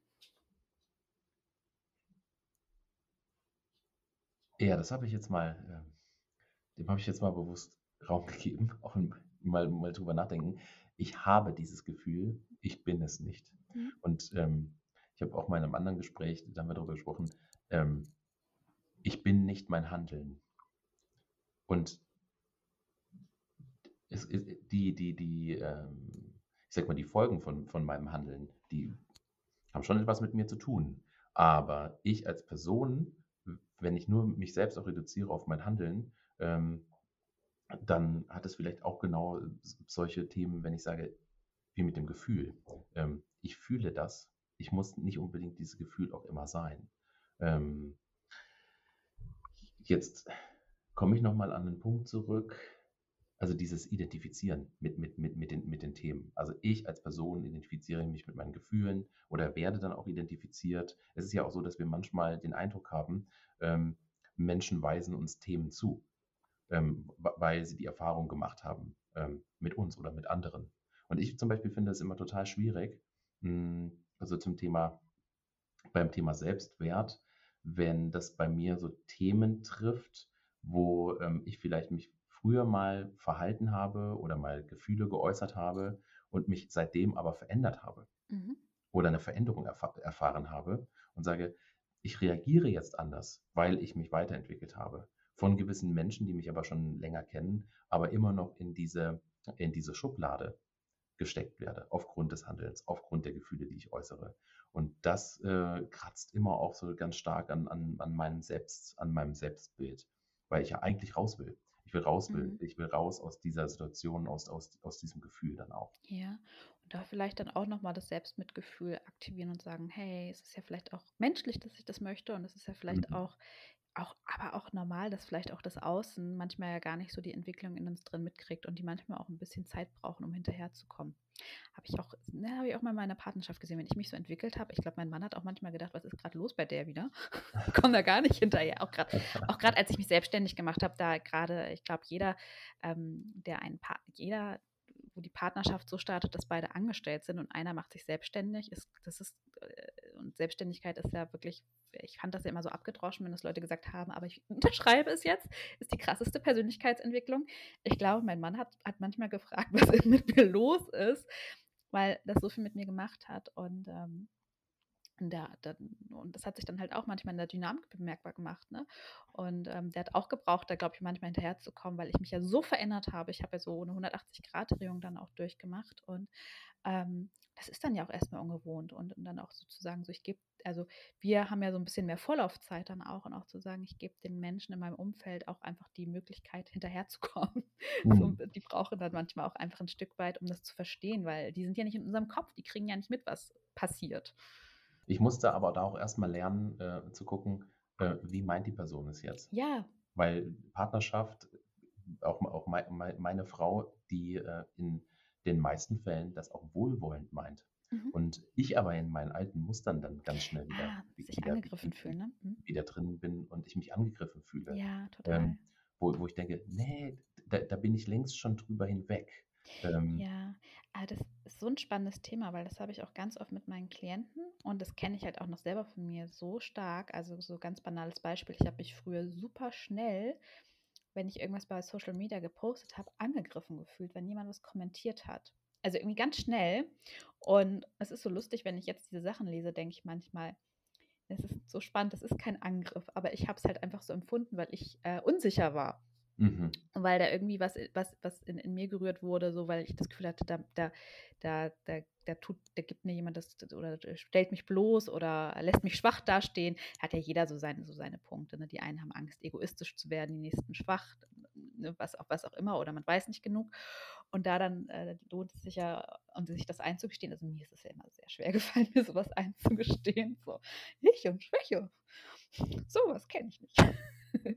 Ja, das habe ich jetzt mal, äh, dem habe ich jetzt mal bewusst Raum gegeben, auch mal, mal drüber nachdenken. Ich habe dieses Gefühl, ich bin es nicht. Mhm. Und ähm, ich habe auch mal in einem anderen Gespräch, da haben wir darüber gesprochen, ähm, ich bin nicht mein Handeln. Und es, die, die, die, ähm, ich sag mal, die Folgen von, von meinem Handeln, die haben schon etwas mit mir zu tun. Aber ich als Person wenn ich nur mich selbst auch reduziere auf mein Handeln, ähm, dann hat es vielleicht auch genau solche Themen, wenn ich sage, wie mit dem Gefühl. Ähm, ich fühle das. Ich muss nicht unbedingt dieses Gefühl auch immer sein. Ähm, jetzt komme ich nochmal an den Punkt zurück, also dieses Identifizieren mit, mit, mit, mit, den, mit den Themen. Also ich als Person identifiziere mich mit meinen Gefühlen oder werde dann auch identifiziert. Es ist ja auch so, dass wir manchmal den Eindruck haben, ähm, Menschen weisen uns Themen zu, ähm, weil sie die Erfahrung gemacht haben ähm, mit uns oder mit anderen. Und ich zum Beispiel finde es immer total schwierig, mh, hm, also zum Thema, beim Thema Selbstwert, wenn das bei mir so Themen trifft, wo ähm, ich vielleicht mich früher mal verhalten habe oder mal Gefühle geäußert habe und mich seitdem aber verändert habe mhm. oder eine Veränderung erf erfahren habe und sage, ich reagiere jetzt anders, weil ich mich weiterentwickelt habe. Von gewissen Menschen, die mich aber schon länger kennen, aber immer noch in diese, in diese Schublade gesteckt werde, aufgrund des Handelns, aufgrund der Gefühle, die ich äußere. Und das äh, kratzt immer auch so ganz stark an, an, an, meinem Selbst, an meinem Selbstbild, weil ich ja eigentlich raus will. Ich will raus will. Mhm. Ich will raus aus dieser Situation, aus, aus, aus diesem Gefühl dann auch. Ja, und da vielleicht dann auch nochmal das Selbstmitgefühl aktivieren und sagen, hey, es ist ja vielleicht auch menschlich, dass ich das möchte und es ist ja vielleicht mhm. auch auch, aber auch normal, dass vielleicht auch das Außen manchmal ja gar nicht so die Entwicklung in uns drin mitkriegt und die manchmal auch ein bisschen Zeit brauchen, um hinterherzukommen. Habe ich auch, ne, habe ich auch mal in meiner Partnerschaft gesehen, wenn ich mich so entwickelt habe. Ich glaube, mein Mann hat auch manchmal gedacht, was ist gerade los bei der wieder? Komme da gar nicht hinterher. Auch gerade, auch gerade als ich mich selbstständig gemacht habe, da gerade, ich glaube, jeder, ähm, der ein pa jeder, wo die Partnerschaft so startet, dass beide angestellt sind und einer macht sich selbstständig, ist, das ist, äh, und Selbstständigkeit ist ja wirklich ich fand das ja immer so abgedroschen, wenn das Leute gesagt haben, aber ich unterschreibe es jetzt, ist die krasseste Persönlichkeitsentwicklung. Ich glaube, mein Mann hat, hat manchmal gefragt, was mit mir los ist, weil das so viel mit mir gemacht hat. Und, ähm, der, der, und das hat sich dann halt auch manchmal in der Dynamik bemerkbar gemacht. Ne? Und ähm, der hat auch gebraucht, da glaube ich manchmal hinterherzukommen, weil ich mich ja so verändert habe. Ich habe ja so eine 180-Grad-Drehung dann auch durchgemacht. Und ähm, das ist dann ja auch erstmal ungewohnt. Und, und dann auch sozusagen so, ich gebe also wir haben ja so ein bisschen mehr Vorlaufzeit dann auch und auch zu sagen, ich gebe den Menschen in meinem Umfeld auch einfach die Möglichkeit, hinterherzukommen. Mhm. So, die brauchen dann manchmal auch einfach ein Stück weit, um das zu verstehen, weil die sind ja nicht in unserem Kopf, die kriegen ja nicht mit, was passiert. Ich musste aber da auch erstmal lernen, äh, zu gucken, äh, wie meint die Person es jetzt? Ja. Weil Partnerschaft, auch, auch me me meine Frau, die äh, in den meisten Fällen das auch wohlwollend meint. Mhm. Und ich aber in meinen alten Mustern dann ganz schnell wieder, ah, sich wieder, angegriffen fühlen, ne? Mhm. wieder drin bin und ich mich angegriffen fühle. Ja, total. Ähm, wo, wo ich denke, nee, da, da bin ich längst schon drüber hinweg. Ähm, ja, aber das ist so ein spannendes Thema, weil das habe ich auch ganz oft mit meinen Klienten und das kenne ich halt auch noch selber von mir so stark. Also so ganz banales Beispiel, ich habe mich früher super schnell, wenn ich irgendwas bei Social Media gepostet habe, angegriffen gefühlt, wenn jemand was kommentiert hat also irgendwie ganz schnell. Und es ist so lustig, wenn ich jetzt diese Sachen lese, denke ich manchmal, es ist so spannend, das ist kein Angriff, aber ich habe es halt einfach so empfunden, weil ich äh, unsicher war. Mhm. Weil da irgendwie was, was, was in, in, mir gerührt wurde, so weil ich das Gefühl hatte, da, da, da, da, da tut, da gibt mir jemand das oder stellt mich bloß oder lässt mich schwach dastehen. Hat ja jeder so seine, so seine Punkte. Ne? Die einen haben Angst, egoistisch zu werden, die nächsten schwach, ne? was, auch, was auch immer, oder man weiß nicht genug. Und da dann äh, lohnt es sich ja, um sich das einzugestehen. Also mir ist es ja immer sehr schwer gefallen, mir sowas einzugestehen. So, ich und Schwäche. Sowas kenne ich nicht.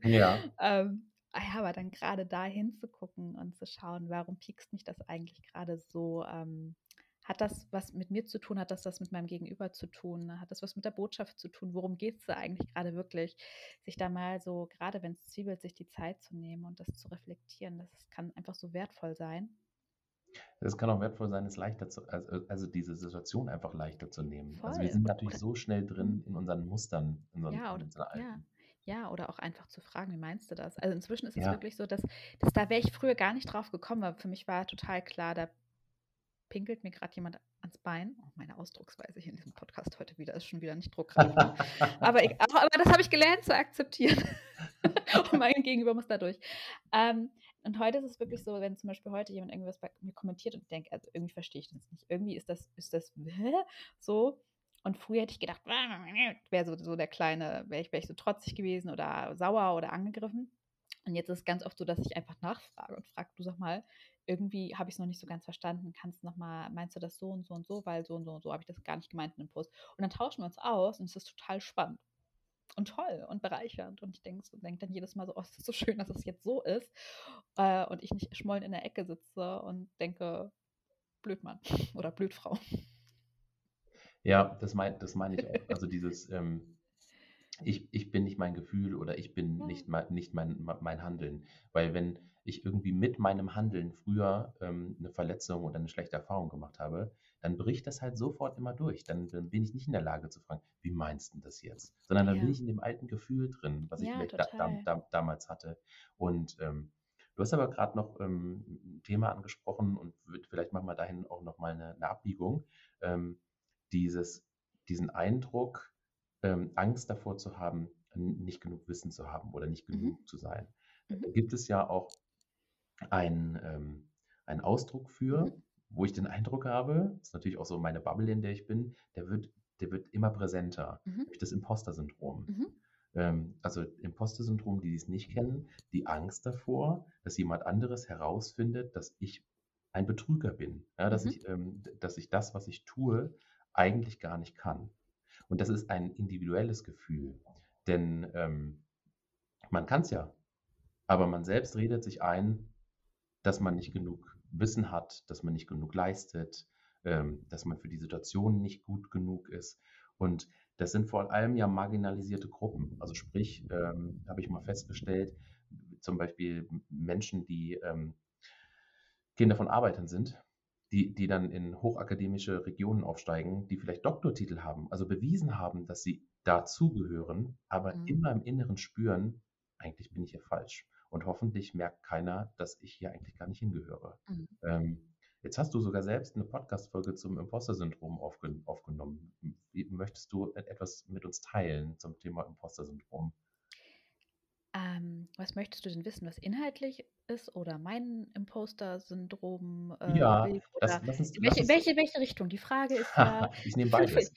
Ja. ähm, ja, aber dann gerade da hinzugucken und zu schauen, warum piekst mich das eigentlich gerade so? Ähm, hat das was mit mir zu tun? Hat das was mit meinem Gegenüber zu tun? Hat das was mit der Botschaft zu tun? Worum geht es da eigentlich gerade wirklich? Sich da mal so, gerade wenn es zwiebelt, sich die Zeit zu nehmen und das zu reflektieren, das kann einfach so wertvoll sein. Es kann auch wertvoll sein, es leichter zu, also, also diese Situation einfach leichter zu nehmen. Voll. Also wir sind natürlich so schnell drin mhm. in unseren Mustern, in unseren, ja, oder, in unseren alten. Ja. Ja, oder auch einfach zu fragen, wie meinst du das? Also inzwischen ist es wirklich so, dass, dass da wäre ich früher gar nicht drauf gekommen, weil für mich war total klar, da pinkelt mir gerade jemand ans Bein. Oh, meine Ausdrucksweise hier in diesem Podcast heute wieder ist schon wieder nicht druckreif. Aber, ich, aber, das habe ich gelernt zu akzeptieren. und mein Gegenüber muss da durch. Ähm, und heute ist es wirklich so, wenn zum Beispiel heute jemand irgendwas bei mir kommentiert und denkt, also irgendwie verstehe ich das nicht. Irgendwie ist das, ist das so und früher hätte ich gedacht, wäre so, so der kleine, wäre ich, wär ich so trotzig gewesen oder sauer oder angegriffen. Und jetzt ist es ganz oft so, dass ich einfach nachfrage und frage, du sag mal, irgendwie habe ich es noch nicht so ganz verstanden. Kannst du nochmal, meinst du das so und so und so, weil so und so und so habe ich das gar nicht gemeint in dem Post. Und dann tauschen wir uns aus und es ist total spannend und toll und bereichernd. Und ich denke denk dann jedes Mal so, oh, es ist so schön, dass es jetzt so ist. Äh, und ich nicht schmollen in der Ecke sitze und denke, Blödmann oder Blödfrau. Ja, das meine das mein ich auch. Also dieses, ähm, ich, ich bin nicht mein Gefühl oder ich bin nicht, mein, nicht mein, mein Handeln. Weil wenn ich irgendwie mit meinem Handeln früher ähm, eine Verletzung oder eine schlechte Erfahrung gemacht habe, dann bricht das halt sofort immer durch. Dann, dann bin ich nicht in der Lage zu fragen, wie meinst du das jetzt? Sondern dann ja. bin ich in dem alten Gefühl drin, was ich ja, vielleicht da, da, da, damals hatte. Und ähm, du hast aber gerade noch ähm, ein Thema angesprochen und vielleicht machen wir dahin auch nochmal eine, eine Abbiegung. Ähm, dieses, diesen Eindruck, ähm, Angst davor zu haben, nicht genug Wissen zu haben oder nicht genug mhm. zu sein. Mhm. Da gibt es ja auch einen, ähm, einen Ausdruck für, mhm. wo ich den Eindruck habe, das ist natürlich auch so meine Bubble, in der ich bin, der wird, der wird immer präsenter mhm. durch das Imposter-Syndrom. Mhm. Ähm, also Imposter-Syndrom, die es nicht kennen, die Angst davor, dass jemand anderes herausfindet, dass ich ein Betrüger bin, ja, dass, mhm. ich, ähm, dass ich das, was ich tue, eigentlich gar nicht kann. Und das ist ein individuelles Gefühl, denn ähm, man kann es ja, aber man selbst redet sich ein, dass man nicht genug Wissen hat, dass man nicht genug leistet, ähm, dass man für die Situation nicht gut genug ist. Und das sind vor allem ja marginalisierte Gruppen. Also sprich, ähm, habe ich mal festgestellt, zum Beispiel Menschen, die ähm, Kinder von Arbeitern sind, die, die dann in hochakademische Regionen aufsteigen, die vielleicht Doktortitel haben, also bewiesen haben, dass sie dazugehören, aber mhm. immer im Inneren spüren, eigentlich bin ich hier falsch. Und hoffentlich merkt keiner, dass ich hier eigentlich gar nicht hingehöre. Mhm. Ähm, jetzt hast du sogar selbst eine Podcast-Folge zum Imposter-Syndrom aufgen aufgenommen. Wie, möchtest du etwas mit uns teilen zum Thema Imposter-Syndrom? Ähm, was möchtest du denn wissen, was inhaltlich ist oder mein Imposter-Syndrom? Äh, ja, das, lass uns, welche, uns, welche, welche Richtung? Die Frage ist ja. ich nehme beides.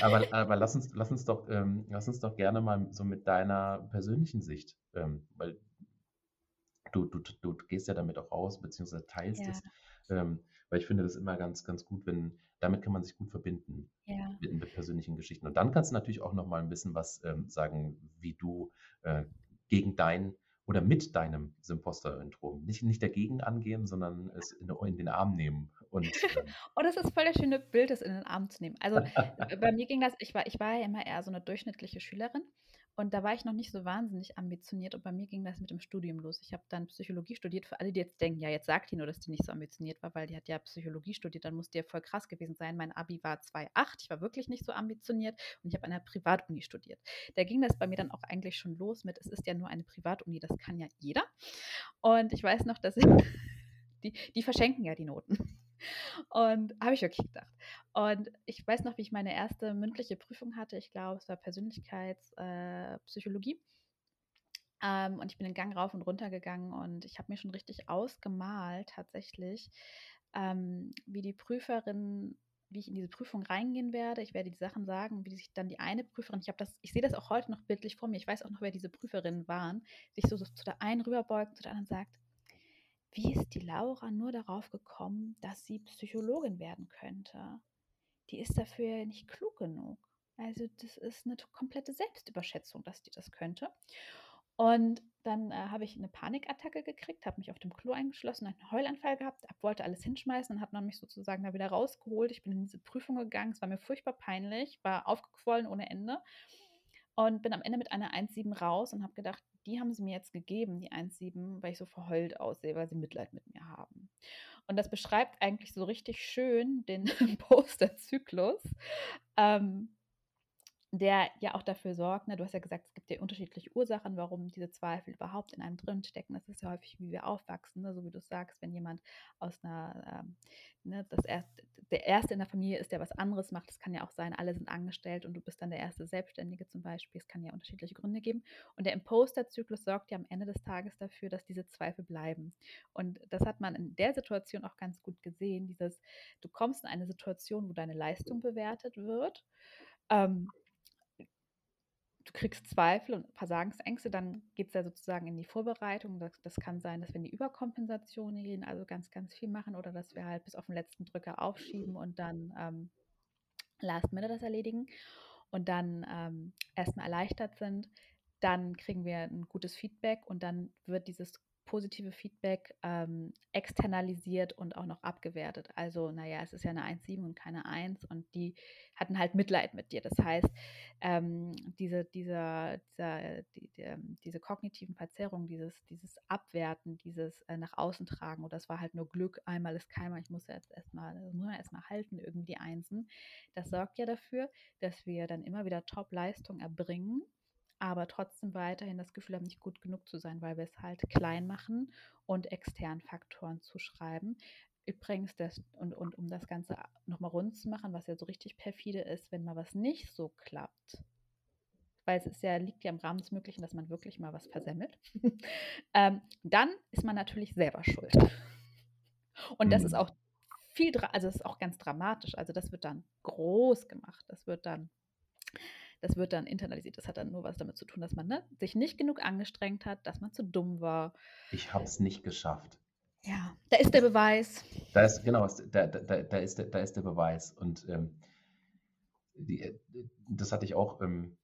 aber, aber lass, uns, lass, uns doch, ähm, lass uns doch gerne mal so mit deiner persönlichen Sicht, ähm, weil du, du, du gehst ja damit auch raus, beziehungsweise teilst ja. es. Ähm, weil ich finde das immer ganz, ganz gut, wenn, damit kann man sich gut verbinden ja. mit, mit, persönlichen Geschichten. Und dann kannst du natürlich auch nochmal ein bisschen was ähm, sagen, wie du äh, gegen dein oder mit deinem Imposter-Syndrom. Nicht, nicht dagegen angehen, sondern es in, in den Arm nehmen. Und, ähm oh, das ist voll das schöne Bild, das in den Arm zu nehmen. Also bei mir ging das, ich war, ich war ja immer eher so eine durchschnittliche Schülerin und da war ich noch nicht so wahnsinnig ambitioniert und bei mir ging das mit dem Studium los. Ich habe dann Psychologie studiert. Für alle, die jetzt denken, ja, jetzt sagt die nur, dass die nicht so ambitioniert war, weil die hat ja Psychologie studiert, dann muss die ja voll krass gewesen sein. Mein Abi war 2,8, ich war wirklich nicht so ambitioniert und ich habe an einer Privatuni studiert. Da ging das bei mir dann auch eigentlich schon los mit, es ist ja nur eine Privatuni, das kann ja jeder. Und ich weiß noch, dass ich, die, die verschenken ja die Noten. Und habe ich wirklich gedacht. Und ich weiß noch, wie ich meine erste mündliche Prüfung hatte. Ich glaube, es war Persönlichkeitspsychologie. Äh, Ähm, und ich bin den Gang rauf und runter gegangen und ich habe mir schon richtig ausgemalt, tatsächlich, ähm, wie die Prüferin, wie ich in diese Prüfung reingehen werde. Ich werde die Sachen sagen, wie sich dann die eine Prüferin, ich habe das, ich sehe das auch heute noch bildlich vor mir, ich weiß auch noch, wer diese Prüferinnen waren, sich so, so zu der einen rüberbeugt, zu der anderen sagt, wie ist die Laura nur darauf gekommen, dass sie Psychologin werden könnte? Die ist dafür nicht klug genug. Also das ist eine komplette Selbstüberschätzung, dass die das könnte. Und dann äh, habe ich eine Panikattacke gekriegt, habe mich auf dem Klo eingeschlossen, einen Heulanfall gehabt, hab, wollte alles hinschmeißen und habe mich sozusagen da wieder rausgeholt. Ich bin in diese Prüfung gegangen, es war mir furchtbar peinlich, war aufgequollen ohne Ende und bin am Ende mit einer 1,7 raus und habe gedacht, die haben sie mir jetzt gegeben, die 1,7, weil ich so verheult aussehe, weil sie Mitleid mit mir haben. Und das beschreibt eigentlich so richtig schön den Posterzyklus. Ähm, der ja auch dafür sorgt, ne, du hast ja gesagt, es gibt ja unterschiedliche Ursachen, warum diese Zweifel überhaupt in einem drin stecken. Das ist ja häufig, wie wir aufwachsen, ne, so wie du sagst, wenn jemand aus einer, ähm, ne, das erst, der Erste in der Familie ist, der was anderes macht. Das kann ja auch sein, alle sind angestellt und du bist dann der erste Selbstständige zum Beispiel. Es kann ja unterschiedliche Gründe geben. Und der Imposter-Zyklus sorgt ja am Ende des Tages dafür, dass diese Zweifel bleiben. Und das hat man in der Situation auch ganz gut gesehen, dieses, du kommst in eine Situation, wo deine Leistung bewertet wird. Ähm, du kriegst Zweifel und Versagensängste, dann geht es ja sozusagen in die Vorbereitung. Das, das, kann sein, dass wir in die Überkompensation gehen, also ganz, ganz viel machen oder dass wir halt bis auf den letzten Drücker aufschieben und dann ähm, last minute das erledigen und dann ähm, erstmal erleichtert sind. Dann kriegen wir ein gutes Feedback und dann wird dieses positive Feedback ähm, externalisiert und auch noch abgewertet. Also, naja, es ist ja eine 1,7 und keine 1 und die hatten halt Mitleid mit dir. Das heißt, ähm, diese, dieser, dieser, die, die, ähm, diese kognitiven Verzerrungen, dieses, dieses Abwerten, dieses äh, nach außen tragen, oder das war halt nur Glück, einmal ist keinmal, ich muss ja jetzt erstmal, muss halten, irgendwie die Einsen. Das sorgt ja dafür, dass wir dann immer wieder Top-Leistung erbringen aber trotzdem weiterhin das Gefühl haben, nicht gut genug zu sein, weil wir es halt klein machen und externen Faktoren zuschreiben. Übrigens, das, und, und um das Ganze nochmal rund zu machen, was ja so richtig perfide ist, wenn mal was nicht so klappt, weil es ist ja, liegt ja im Rahmen des Möglichen, dass man wirklich mal was versemmelt, ähm, dann ist man natürlich selber schuld. Und das ist mhm. auch viel, also das ist auch ganz dramatisch. Also das wird dann groß gemacht. Das wird dann das wird dann internalisiert. Das hat dann nur was damit zu tun, dass man ne, sich nicht genug angestrengt hat, dass man zu dumm war. Ich habe es nicht geschafft. Ja, da ist der Beweis. Da ist, genau, da, da, da, ist, der, da ist der Beweis. Und ähm, die, äh, das hatte ich auch, ähm,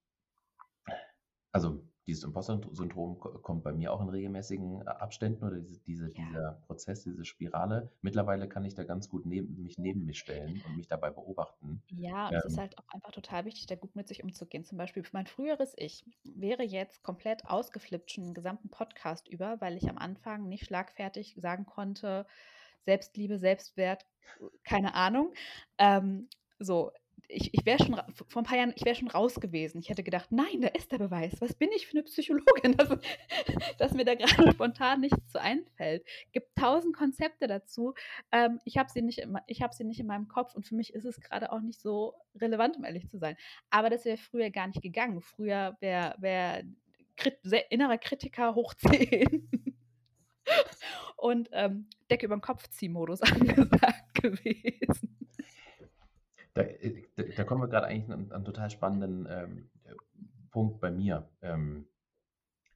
also dieses Imposter-Syndrom kommt bei mir auch in regelmäßigen äh, Abständen oder diese, diese, ja. dieser Prozess, diese Spirale. Mittlerweile kann ich da ganz gut neben, mich neben mich stellen und mich dabei beobachten. Ja, und ähm, es ist ähm. halt auch einfach total wichtig, da gut mit sich umzugehen. Zum Beispiel mein früheres Ich wäre jetzt komplett ausgeflippt schon den gesamten Podcast über, weil ich am Anfang nicht schlagfertig sagen konnte, Selbstliebe, Selbstwert, keine Ahnung. Ähm, so, ich, ich wäre schon vor ein paar Jahren, ich wäre schon raus gewesen. Ich hätte gedacht, nein, da ist der Beweis. Was bin ich für eine Psychologin, dass, dass mir da gerade spontan nichts zu einfällt. Gibt tausend Konzepte dazu. Ähm, ich habe sie nicht, ich habe sie nicht in meinem Kopf und für mich ist es gerade auch nicht so relevant, um ehrlich zu sein. Aber das wäre früher gar nicht gegangen. Früher wäre wär Krit innerer Kritiker hoch 10 und ähm, Decke über den Kopf zieh Modus angesagt gewesen. Da, äh, da, da kommen wir gerade eigentlich an einen total spannenden ähm, Punkt bei mir. Ähm,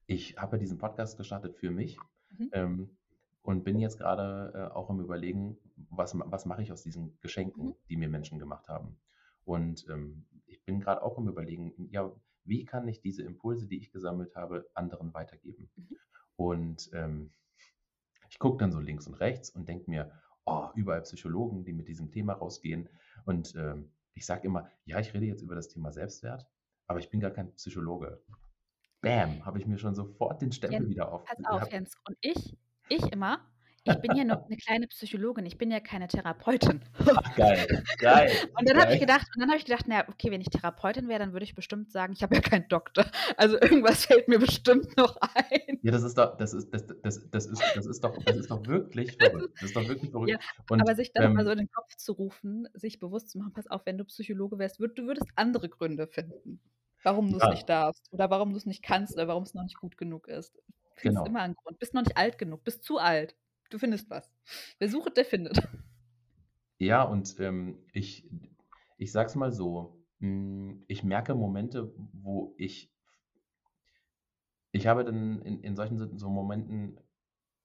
ich habe ja diesen Podcast gestartet für mich mhm. ähm, und bin jetzt gerade äh, auch im Überlegen, was, was mache ich aus diesen Geschenken, mhm. die mir Menschen gemacht haben. Und ähm, ich bin gerade auch im Überlegen, ja, wie kann ich diese Impulse, die ich gesammelt habe, anderen weitergeben? Mhm. Und ähm, ich gucke dann so links und rechts und denke mir, oh, überall Psychologen, die mit diesem Thema rausgehen. Und ähm, ich sage immer, ja, ich rede jetzt über das Thema Selbstwert, aber ich bin gar kein Psychologe. Bam, habe ich mir schon sofort den Stempel Jens, wieder auf. Pass auf, Jens. Und ich, ich immer, ich bin ja nur eine kleine Psychologin, ich bin ja keine Therapeutin. Ach, geil, geil. Und dann habe ich gedacht, und dann habe ich gedacht, naja, okay, wenn ich Therapeutin wäre, dann würde ich bestimmt sagen, ich habe ja keinen Doktor. Also irgendwas fällt mir bestimmt noch ein. Ja, das ist doch, das ist, das, das, das ist, das ist doch, das ist doch wirklich verrückt. Das ist doch wirklich verrückt. Ja, und, aber sich das ähm, mal so in den Kopf zu rufen, sich bewusst zu machen, pass auf, wenn du Psychologe wärst, würd, du würdest andere Gründe finden. warum du es nicht darfst oder warum du es nicht kannst oder warum es noch nicht gut genug ist. Du findest genau. immer einen Grund. Bist noch nicht alt genug, bist zu alt. Du findest was. Wer sucht, der findet. Ja, und ähm, ich, ich sag's mal so, hm, ich merke Momente, wo ich, ich habe dann in, in solchen so Momenten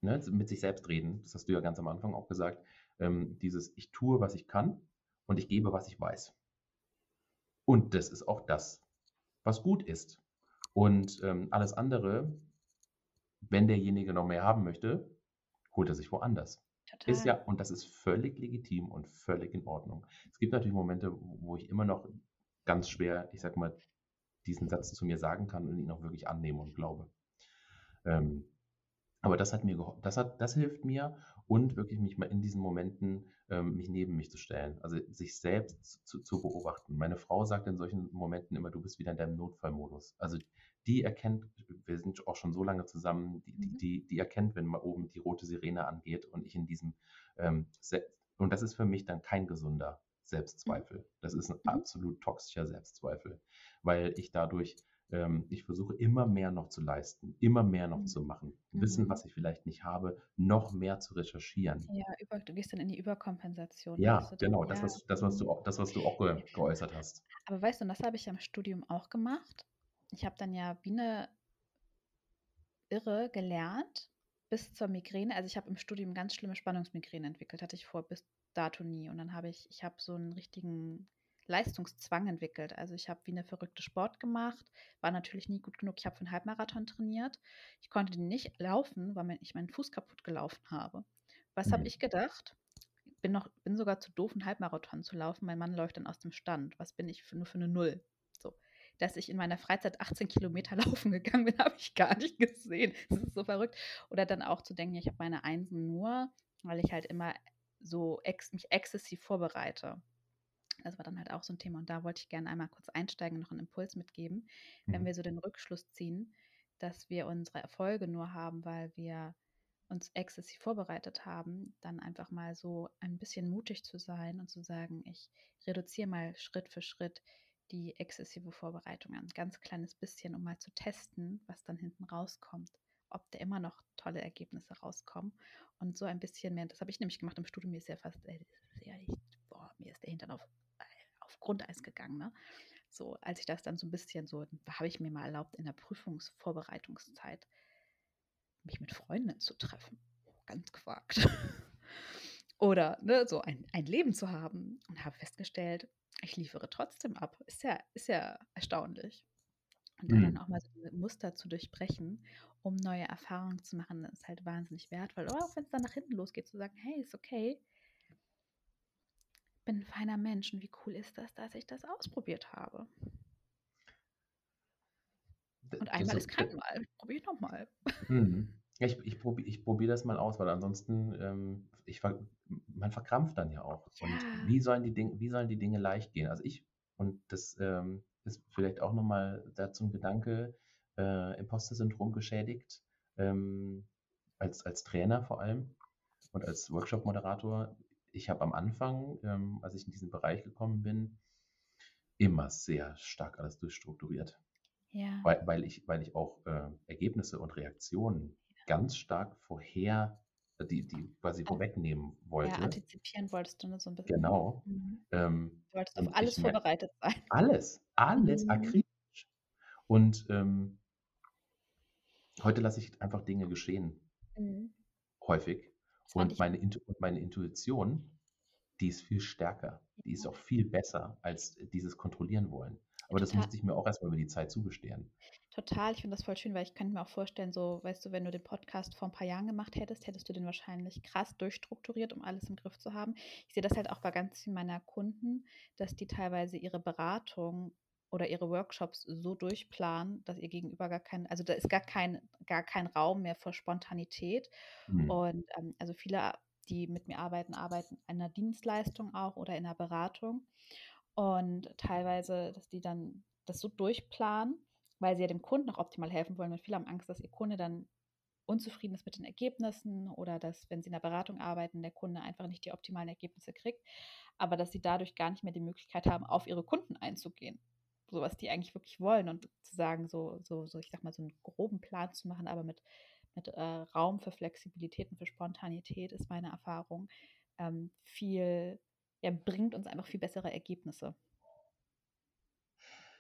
ne, mit sich selbst reden, das hast du ja ganz am Anfang auch gesagt, ähm, dieses ich tue, was ich kann und ich gebe, was ich weiß. Und das ist auch das, was gut ist. Und ähm, alles andere, wenn derjenige noch mehr haben möchte, holt er sich woanders. Total. Ist ja, und das ist völlig legitim und völlig in Ordnung. Es gibt natürlich Momente, wo ich immer noch ganz schwer, ich sag mal, diesen Satz zu mir sagen kann und ihn auch wirklich annehme und glaube. Ähm, aber das hat mir das hat, das hilft mir und wirklich mich mal in diesen Momenten ähm, mich neben mich zu stellen, also sich selbst zu, zu, beobachten. Meine Frau sagt in solchen Momenten immer, du bist wieder in deinem Notfallmodus. Also die erkennt, wir sind auch schon so lange zusammen, die, die, mhm. die, die erkennt, wenn mal oben die rote Sirene angeht und ich in diesem ähm, und das ist für mich dann kein gesunder Selbstzweifel. Das ist ein mhm. absolut toxischer Selbstzweifel, weil ich dadurch ähm, ich versuche immer mehr noch zu leisten, immer mehr noch mhm. zu machen, mhm. wissen, was ich vielleicht nicht habe, noch mehr zu recherchieren. Ja, über, du gehst dann in die Überkompensation. Ja, genau, dann, das, ja. Was, das, was du, das, was du auch ge, geäußert hast. Aber weißt du, das habe ich ja im Studium auch gemacht. Ich habe dann ja wie eine Irre gelernt bis zur Migräne. Also ich habe im Studium ganz schlimme Spannungsmigräne entwickelt, hatte ich vor bis dato nie. Und dann habe ich, ich habe so einen richtigen Leistungszwang entwickelt. Also ich habe wie eine verrückte Sport gemacht, war natürlich nie gut genug. Ich habe für einen Halbmarathon trainiert. Ich konnte nicht laufen, weil ich meinen Fuß kaputt gelaufen habe. Was mhm. habe ich gedacht? Bin noch, bin sogar zu doof, einen Halbmarathon zu laufen. Mein Mann läuft dann aus dem Stand. Was bin ich für, nur für eine Null? Dass ich in meiner Freizeit 18 Kilometer laufen gegangen bin, habe ich gar nicht gesehen. Das ist so verrückt. Oder dann auch zu denken, ich habe meine Einsen nur, weil ich halt immer so ex mich exzessiv vorbereite. Das war dann halt auch so ein Thema. Und da wollte ich gerne einmal kurz einsteigen, noch einen Impuls mitgeben. Mhm. Wenn wir so den Rückschluss ziehen, dass wir unsere Erfolge nur haben, weil wir uns exzessiv vorbereitet haben, dann einfach mal so ein bisschen mutig zu sein und zu sagen, ich reduziere mal Schritt für Schritt die exzessive Vorbereitung ein ganz kleines bisschen, um mal zu testen, was dann hinten rauskommt, ob da immer noch tolle Ergebnisse rauskommen und so ein bisschen mehr, das habe ich nämlich gemacht im Studium, mir ist ja fast, äh, sehr, boah, mir ist der Hintern auf Grundeis gegangen. Ne? So, als ich das dann so ein bisschen so, habe ich mir mal erlaubt, in der Prüfungsvorbereitungszeit mich mit Freundinnen zu treffen. Ganz gewagt. Oder ne, so ein, ein Leben zu haben und habe festgestellt, ich liefere trotzdem ab. Ist ja, ist ja erstaunlich. Und mhm. dann auch mal so ein Muster zu durchbrechen, um neue Erfahrungen zu machen, das ist halt wahnsinnig wertvoll. Oder auch wenn es dann nach hinten losgeht, zu sagen, hey, ist okay, bin ein feiner Mensch und wie cool ist das, dass ich das ausprobiert habe. Und einmal ist kein Mal. Probiere ich nochmal. Mhm. Ich, ich probiere ich probier das mal aus, weil ansonsten, ähm, ich, man verkrampft dann ja auch. Ja. Und wie sollen, die Dinge, wie sollen die Dinge leicht gehen? Also ich, und das ähm, ist vielleicht auch nochmal dazu ein Gedanke, äh, Imposter-Syndrom geschädigt, ähm, als, als Trainer vor allem und als Workshop-Moderator ich habe am Anfang, ähm, als ich in diesen Bereich gekommen bin, immer sehr stark alles durchstrukturiert. Ja. Weil, weil, ich, weil ich auch äh, Ergebnisse und Reaktionen ganz stark vorher, die, die quasi vorwegnehmen wollte. Ja, antizipieren wolltest du nur so ein bisschen. Genau. Mhm. Ähm, du wolltest auf alles vorbereitet sein. Alles, alles, mhm. akribisch. Und ähm, heute lasse ich einfach Dinge geschehen. Mhm. Häufig. Und meine, und meine Intuition, die ist viel stärker. Die ist auch viel besser als dieses Kontrollieren wollen. Aber das musste ich mir auch erstmal über die Zeit zugestehen. Total, ich finde das voll schön, weil ich könnte mir auch vorstellen, so, weißt du, wenn du den Podcast vor ein paar Jahren gemacht hättest, hättest du den wahrscheinlich krass durchstrukturiert, um alles im Griff zu haben. Ich sehe das halt auch bei ganz vielen meiner Kunden, dass die teilweise ihre Beratung oder ihre Workshops so durchplanen, dass ihr Gegenüber gar kein, also da ist gar kein, gar kein Raum mehr für Spontanität. Mhm. Und ähm, also viele, die mit mir arbeiten, arbeiten in einer Dienstleistung auch oder in einer Beratung. Und teilweise, dass die dann das so durchplanen, weil sie ja dem Kunden auch optimal helfen wollen. Und viele haben Angst, dass ihr Kunde dann unzufrieden ist mit den Ergebnissen oder dass, wenn sie in der Beratung arbeiten, der Kunde einfach nicht die optimalen Ergebnisse kriegt, aber dass sie dadurch gar nicht mehr die Möglichkeit haben, auf ihre Kunden einzugehen. so was die eigentlich wirklich wollen und zu sagen, so, so, so, ich sag mal, so einen groben Plan zu machen, aber mit, mit äh, Raum für Flexibilität und für Spontanität ist meine Erfahrung ähm, viel, ja, bringt uns einfach viel bessere Ergebnisse.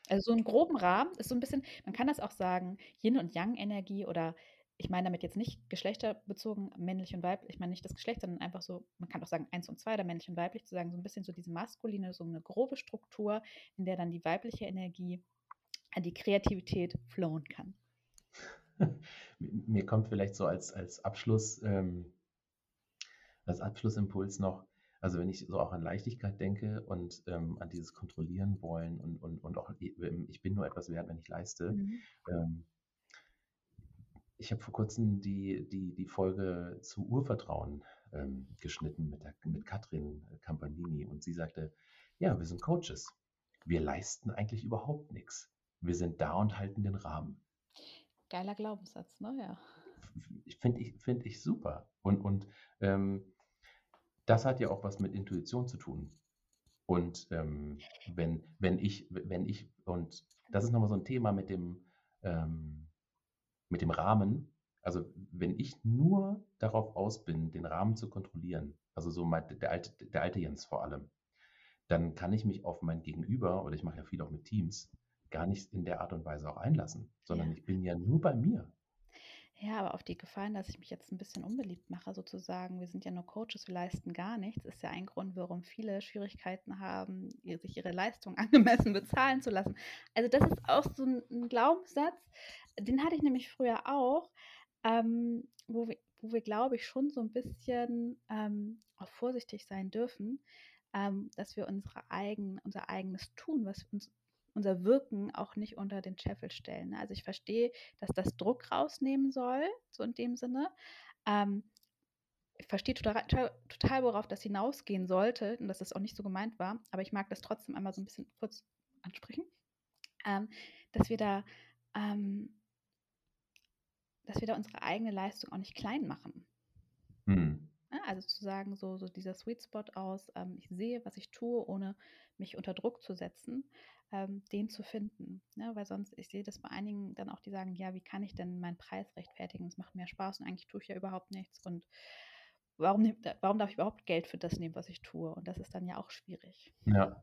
Also so einen groben Rahmen ist so ein bisschen, man kann das auch sagen, Yin und Yang-Energie oder ich meine damit jetzt nicht geschlechterbezogen, männlich und weiblich, ich meine nicht das Geschlecht, sondern einfach so, man kann auch sagen eins und zwei oder männlich und weiblich, zu sagen, so ein bisschen so diese maskuline, so eine grobe Struktur, in der dann die weibliche Energie, die Kreativität flowen kann. Mir kommt vielleicht so als, als Abschluss, ähm, als Abschlussimpuls noch, also wenn ich so auch an Leichtigkeit denke und ähm, an dieses Kontrollieren wollen und, und, und auch, ich bin nur etwas wert, wenn ich leiste, mhm. ähm, ich habe vor kurzem die, die, die Folge zu Urvertrauen ähm, geschnitten mit, der, mit Katrin Campanini und sie sagte, ja, wir sind Coaches. Wir leisten eigentlich überhaupt nichts. Wir sind da und halten den Rahmen. Geiler Glaubenssatz, ne? Ja. Finde ich, find ich super. Und, und ähm, das hat ja auch was mit Intuition zu tun. Und ähm, wenn, wenn ich, wenn ich, und das ist nochmal so ein Thema mit dem, ähm, mit dem Rahmen, also wenn ich nur darauf aus bin, den Rahmen zu kontrollieren, also so mein, der, alte, der alte Jens vor allem, dann kann ich mich auf mein Gegenüber, oder ich mache ja viel auch mit Teams, gar nicht in der Art und Weise auch einlassen, sondern ja. ich bin ja nur bei mir. Ja, aber auf die Gefallen, dass ich mich jetzt ein bisschen unbeliebt mache, sozusagen, wir sind ja nur Coaches, wir leisten gar nichts, ist ja ein Grund, warum viele Schwierigkeiten haben, sich ihre Leistung angemessen bezahlen zu lassen. Also das ist auch so ein Glaubenssatz, den hatte ich nämlich früher auch, ähm, wo wir, wo wir glaube ich, schon so ein bisschen ähm, auch vorsichtig sein dürfen, ähm, dass wir unsere eigen, unser eigenes Tun, was uns unser Wirken auch nicht unter den Scheffel stellen. Ne? Also ich verstehe, dass das Druck rausnehmen soll, so in dem Sinne. Ähm, ich verstehe total, total, worauf das hinausgehen sollte und dass das auch nicht so gemeint war, aber ich mag das trotzdem einmal so ein bisschen kurz ansprechen, ähm, dass wir da ähm, dass wir da unsere eigene Leistung auch nicht klein machen. Mhm. Also zu sagen, so, so dieser Sweet Spot aus, ähm, ich sehe, was ich tue, ohne mich unter Druck zu setzen, ähm, den zu finden. Ne? Weil sonst, ich sehe das bei einigen dann auch, die sagen, ja, wie kann ich denn meinen Preis rechtfertigen? Es macht mir Spaß und eigentlich tue ich ja überhaupt nichts. Und warum, warum darf ich überhaupt Geld für das nehmen, was ich tue? Und das ist dann ja auch schwierig. Ja,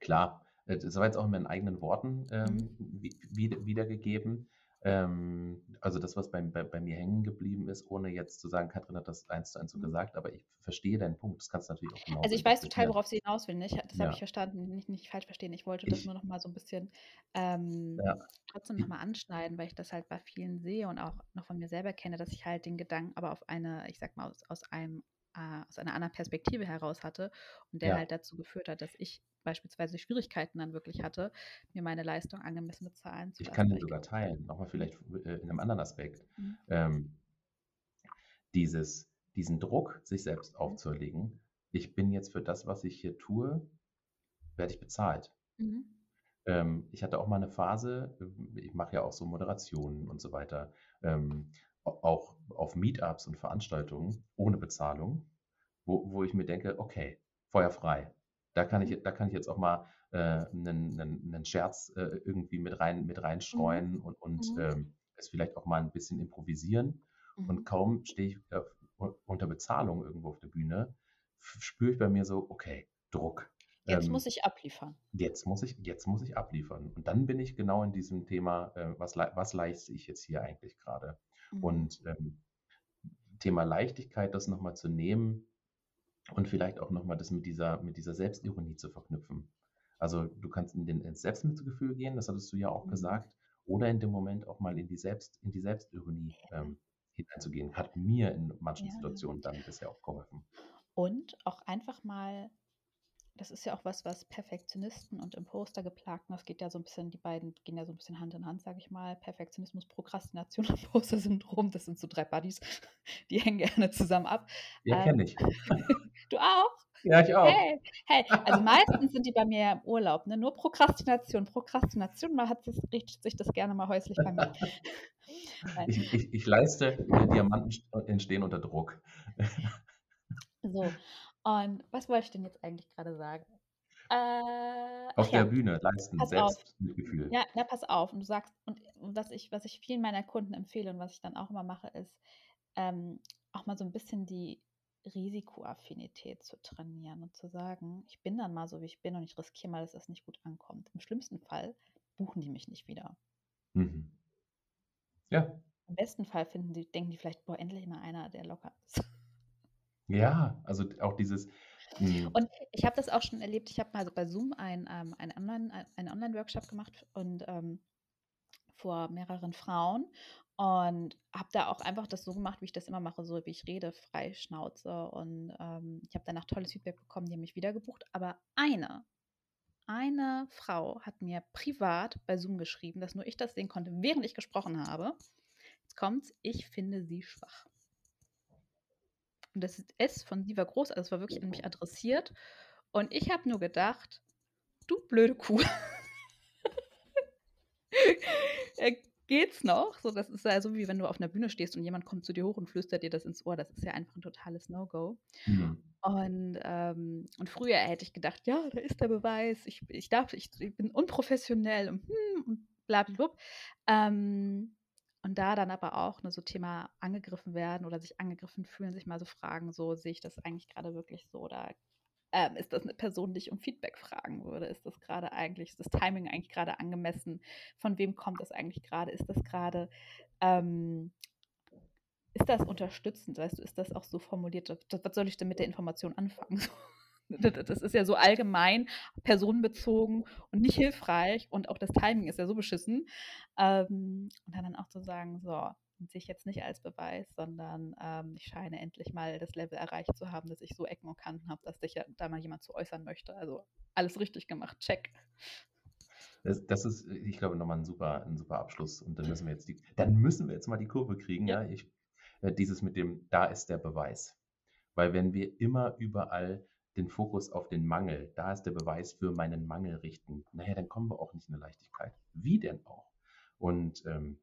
klar. Das war jetzt auch in meinen eigenen Worten ähm, mhm. wiedergegeben. Ähm, also das, was bei, bei, bei, mir hängen geblieben ist, ohne jetzt zu sagen, Katrin hat das eins zu eins so mhm. gesagt, aber ich verstehe deinen Punkt. Das kannst du natürlich auch genau Also ich weiß total, worauf sie hinaus will. Nicht? Das ja. habe ich verstanden, nicht, nicht falsch verstehen. Ich wollte das ich, nur noch mal so ein bisschen ähm, ja. trotzdem noch mal anschneiden, weil ich das halt bei vielen sehe und auch noch von mir selber kenne, dass ich halt den Gedanken aber auf eine, ich sag mal, aus, aus einem äh, aus einer anderen Perspektive heraus hatte und der ja. halt dazu geführt hat, dass ich beispielsweise Schwierigkeiten dann wirklich hatte, mir meine Leistung angemessen bezahlen zu lassen. Ich kann den sogar teilen, nochmal vielleicht äh, in einem anderen Aspekt. Mhm. Ähm, dieses, diesen Druck, sich selbst mhm. aufzuerlegen, ich bin jetzt für das, was ich hier tue, werde ich bezahlt. Mhm. Ähm, ich hatte auch mal eine Phase, ich mache ja auch so Moderationen und so weiter, ähm, auch auf Meetups und Veranstaltungen ohne Bezahlung, wo, wo ich mir denke, okay, Feuer frei. Da kann ich, da kann ich jetzt auch mal äh, einen, einen, einen Scherz äh, irgendwie mit rein mit reinstreuen mhm. und, und mhm. ähm, es vielleicht auch mal ein bisschen improvisieren. Mhm. Und kaum stehe ich äh, unter Bezahlung irgendwo auf der Bühne, spüre ich bei mir so, okay, Druck. Jetzt ähm, muss ich abliefern. Jetzt muss ich, jetzt muss ich abliefern. Und dann bin ich genau in diesem Thema, äh, was, was leiste ich jetzt hier eigentlich gerade? Mhm. Und ähm, Thema Leichtigkeit, das nochmal zu nehmen, und vielleicht auch nochmal das mit dieser, mit dieser Selbstironie zu verknüpfen. Also du kannst in den, ins Selbstmitgefühl gehen, das hattest du ja auch mhm. gesagt, oder in dem Moment auch mal in die, Selbst, in die Selbstironie ähm, hineinzugehen. Hat mir in manchen ja. Situationen dann bisher auch geholfen. Und auch einfach mal das ist ja auch was, was Perfektionisten und Imposter geplagten, das geht ja so ein bisschen, die beiden gehen ja so ein bisschen Hand in Hand, sage ich mal. Perfektionismus, Prokrastination, Imposter-Syndrom, das sind so drei Buddies, die hängen gerne zusammen ab. Ja, ähm, kenne ich. du auch? Ja, ich auch. Hey, hey, also meistens sind die bei mir im Urlaub, ne? Nur Prokrastination, Prokrastination, man hat das, richtet sich das gerne mal häuslich bei mir. ich, ich, ich leiste, Diamanten entstehen unter Druck. So, und was wollte ich denn jetzt eigentlich gerade sagen? Äh, Auf der ja, Bühne leisten, pass selbst mit Gefühl. Ja, na, pass auf. Und du sagst, und was ich, was ich vielen meiner Kunden empfehle und was ich dann auch immer mache, ist, ähm, auch mal so ein bisschen die Risikoaffinität zu trainieren und zu sagen, ich bin dann mal so, wie ich bin und ich riskiere mal, dass das nicht gut ankommt. Im schlimmsten Fall buchen die mich nicht wieder. Mhm. Ja. Im besten Fall finden die, denken die vielleicht, boah, endlich mal einer, der locker ist. Ja, also auch dieses. Hm. Und ich habe das auch schon erlebt. Ich habe mal bei Zoom ein, ähm, ein Online, einen Online-Workshop gemacht und ähm, vor mehreren Frauen und habe da auch einfach das so gemacht, wie ich das immer mache, so wie ich rede, frei Schnauze. Und ähm, ich habe danach tolles Feedback bekommen, die haben mich wieder gebucht. Aber eine, eine Frau hat mir privat bei Zoom geschrieben, dass nur ich das sehen konnte, während ich gesprochen habe. Jetzt kommt's, ich finde sie schwach. Und das S von sie war groß, also es war wirklich an mich adressiert. Und ich habe nur gedacht, du blöde Kuh. Äh, geht's noch? So, das ist ja so, wie wenn du auf einer Bühne stehst und jemand kommt zu dir hoch und flüstert dir das ins Ohr. Das ist ja einfach ein totales No-Go. Mhm. Und, ähm, und früher hätte ich gedacht, ja, da ist der Beweis, ich, ich darf, ich, ich bin unprofessionell und, hm, und blablabla. Ähm, und da dann aber auch ne, so Thema angegriffen werden oder sich angegriffen fühlen, sich mal so fragen, so sehe ich das eigentlich gerade wirklich so oder ähm, ist das eine Person, die ich um Feedback fragen würde? Ist das gerade eigentlich, ist das Timing eigentlich gerade angemessen? Von wem kommt das eigentlich gerade? Ist das gerade, ähm, ist das unterstützend? Weißt du, ist das auch so formuliert? Was soll ich denn mit der Information anfangen? Das ist ja so allgemein, personenbezogen und nicht hilfreich und auch das Timing ist ja so beschissen. Ähm, und dann, dann auch zu sagen, so, sehe ich jetzt nicht als Beweis, sondern ähm, ich scheine endlich mal das Level erreicht zu haben, dass ich so Ecken und Kanten habe, dass sich ja da mal jemand zu äußern möchte. Also alles richtig gemacht, check. Das, das ist, ich glaube, nochmal ein super, ein super Abschluss. Und dann müssen wir jetzt die, dann müssen wir jetzt mal die Kurve kriegen, ja. ja? Ich, äh, dieses mit dem, da ist der Beweis. Weil wenn wir immer überall den Fokus auf den Mangel, da ist der Beweis für meinen Mangel richten, naja, dann kommen wir auch nicht in eine Leichtigkeit. Wie denn auch? Und ähm,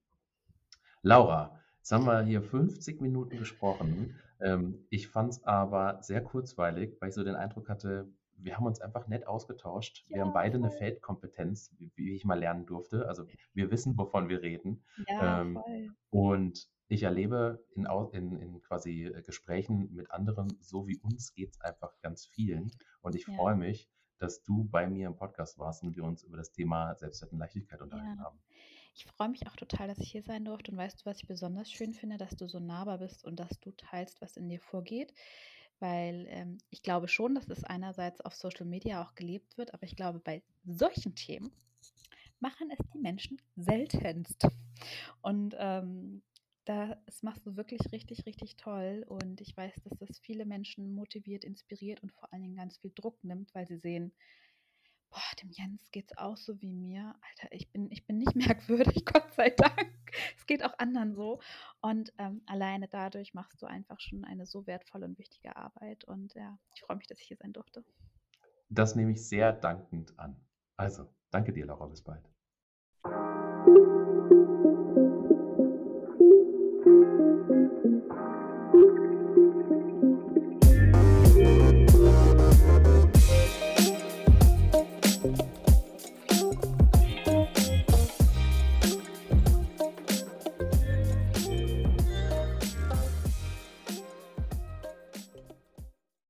Laura, jetzt haben wir hier 50 Minuten gesprochen. Ähm, ich fand es aber sehr kurzweilig, weil ich so den Eindruck hatte, wir haben uns einfach nett ausgetauscht. Ja, wir haben beide voll. eine Feldkompetenz, wie, ich mal lernen durfte. Also wir wissen, wovon wir reden. Ja, ähm, und ich erlebe in, in, in, quasi äh, Gesprächen mit anderen, so wie uns geht es einfach ganz vielen. Und ich ja. freue mich, dass du bei mir im Podcast warst und wir uns über das Thema Selbstwert und Leichtigkeit unterhalten ja. haben. Ich freue mich auch total, dass ich hier sein durfte. Und weißt du, was ich besonders schön finde, dass du so nahbar bist und dass du teilst, was in dir vorgeht. Weil ähm, ich glaube schon, dass es einerseits auf Social Media auch gelebt wird, aber ich glaube, bei solchen Themen machen es die Menschen seltenst. Und ähm, das machst du wirklich richtig, richtig toll. Und ich weiß, dass das viele Menschen motiviert, inspiriert und vor allen Dingen ganz viel Druck nimmt, weil sie sehen, boah, dem Jens geht es auch so wie mir. Alter, ich bin, ich bin nicht merkwürdig, Gott sei Dank. Es geht auch anderen so. Und ähm, alleine dadurch machst du einfach schon eine so wertvolle und wichtige Arbeit. Und ja, ich freue mich, dass ich hier sein durfte. Das nehme ich sehr dankend an. Also, danke dir, Laura. Bis bald.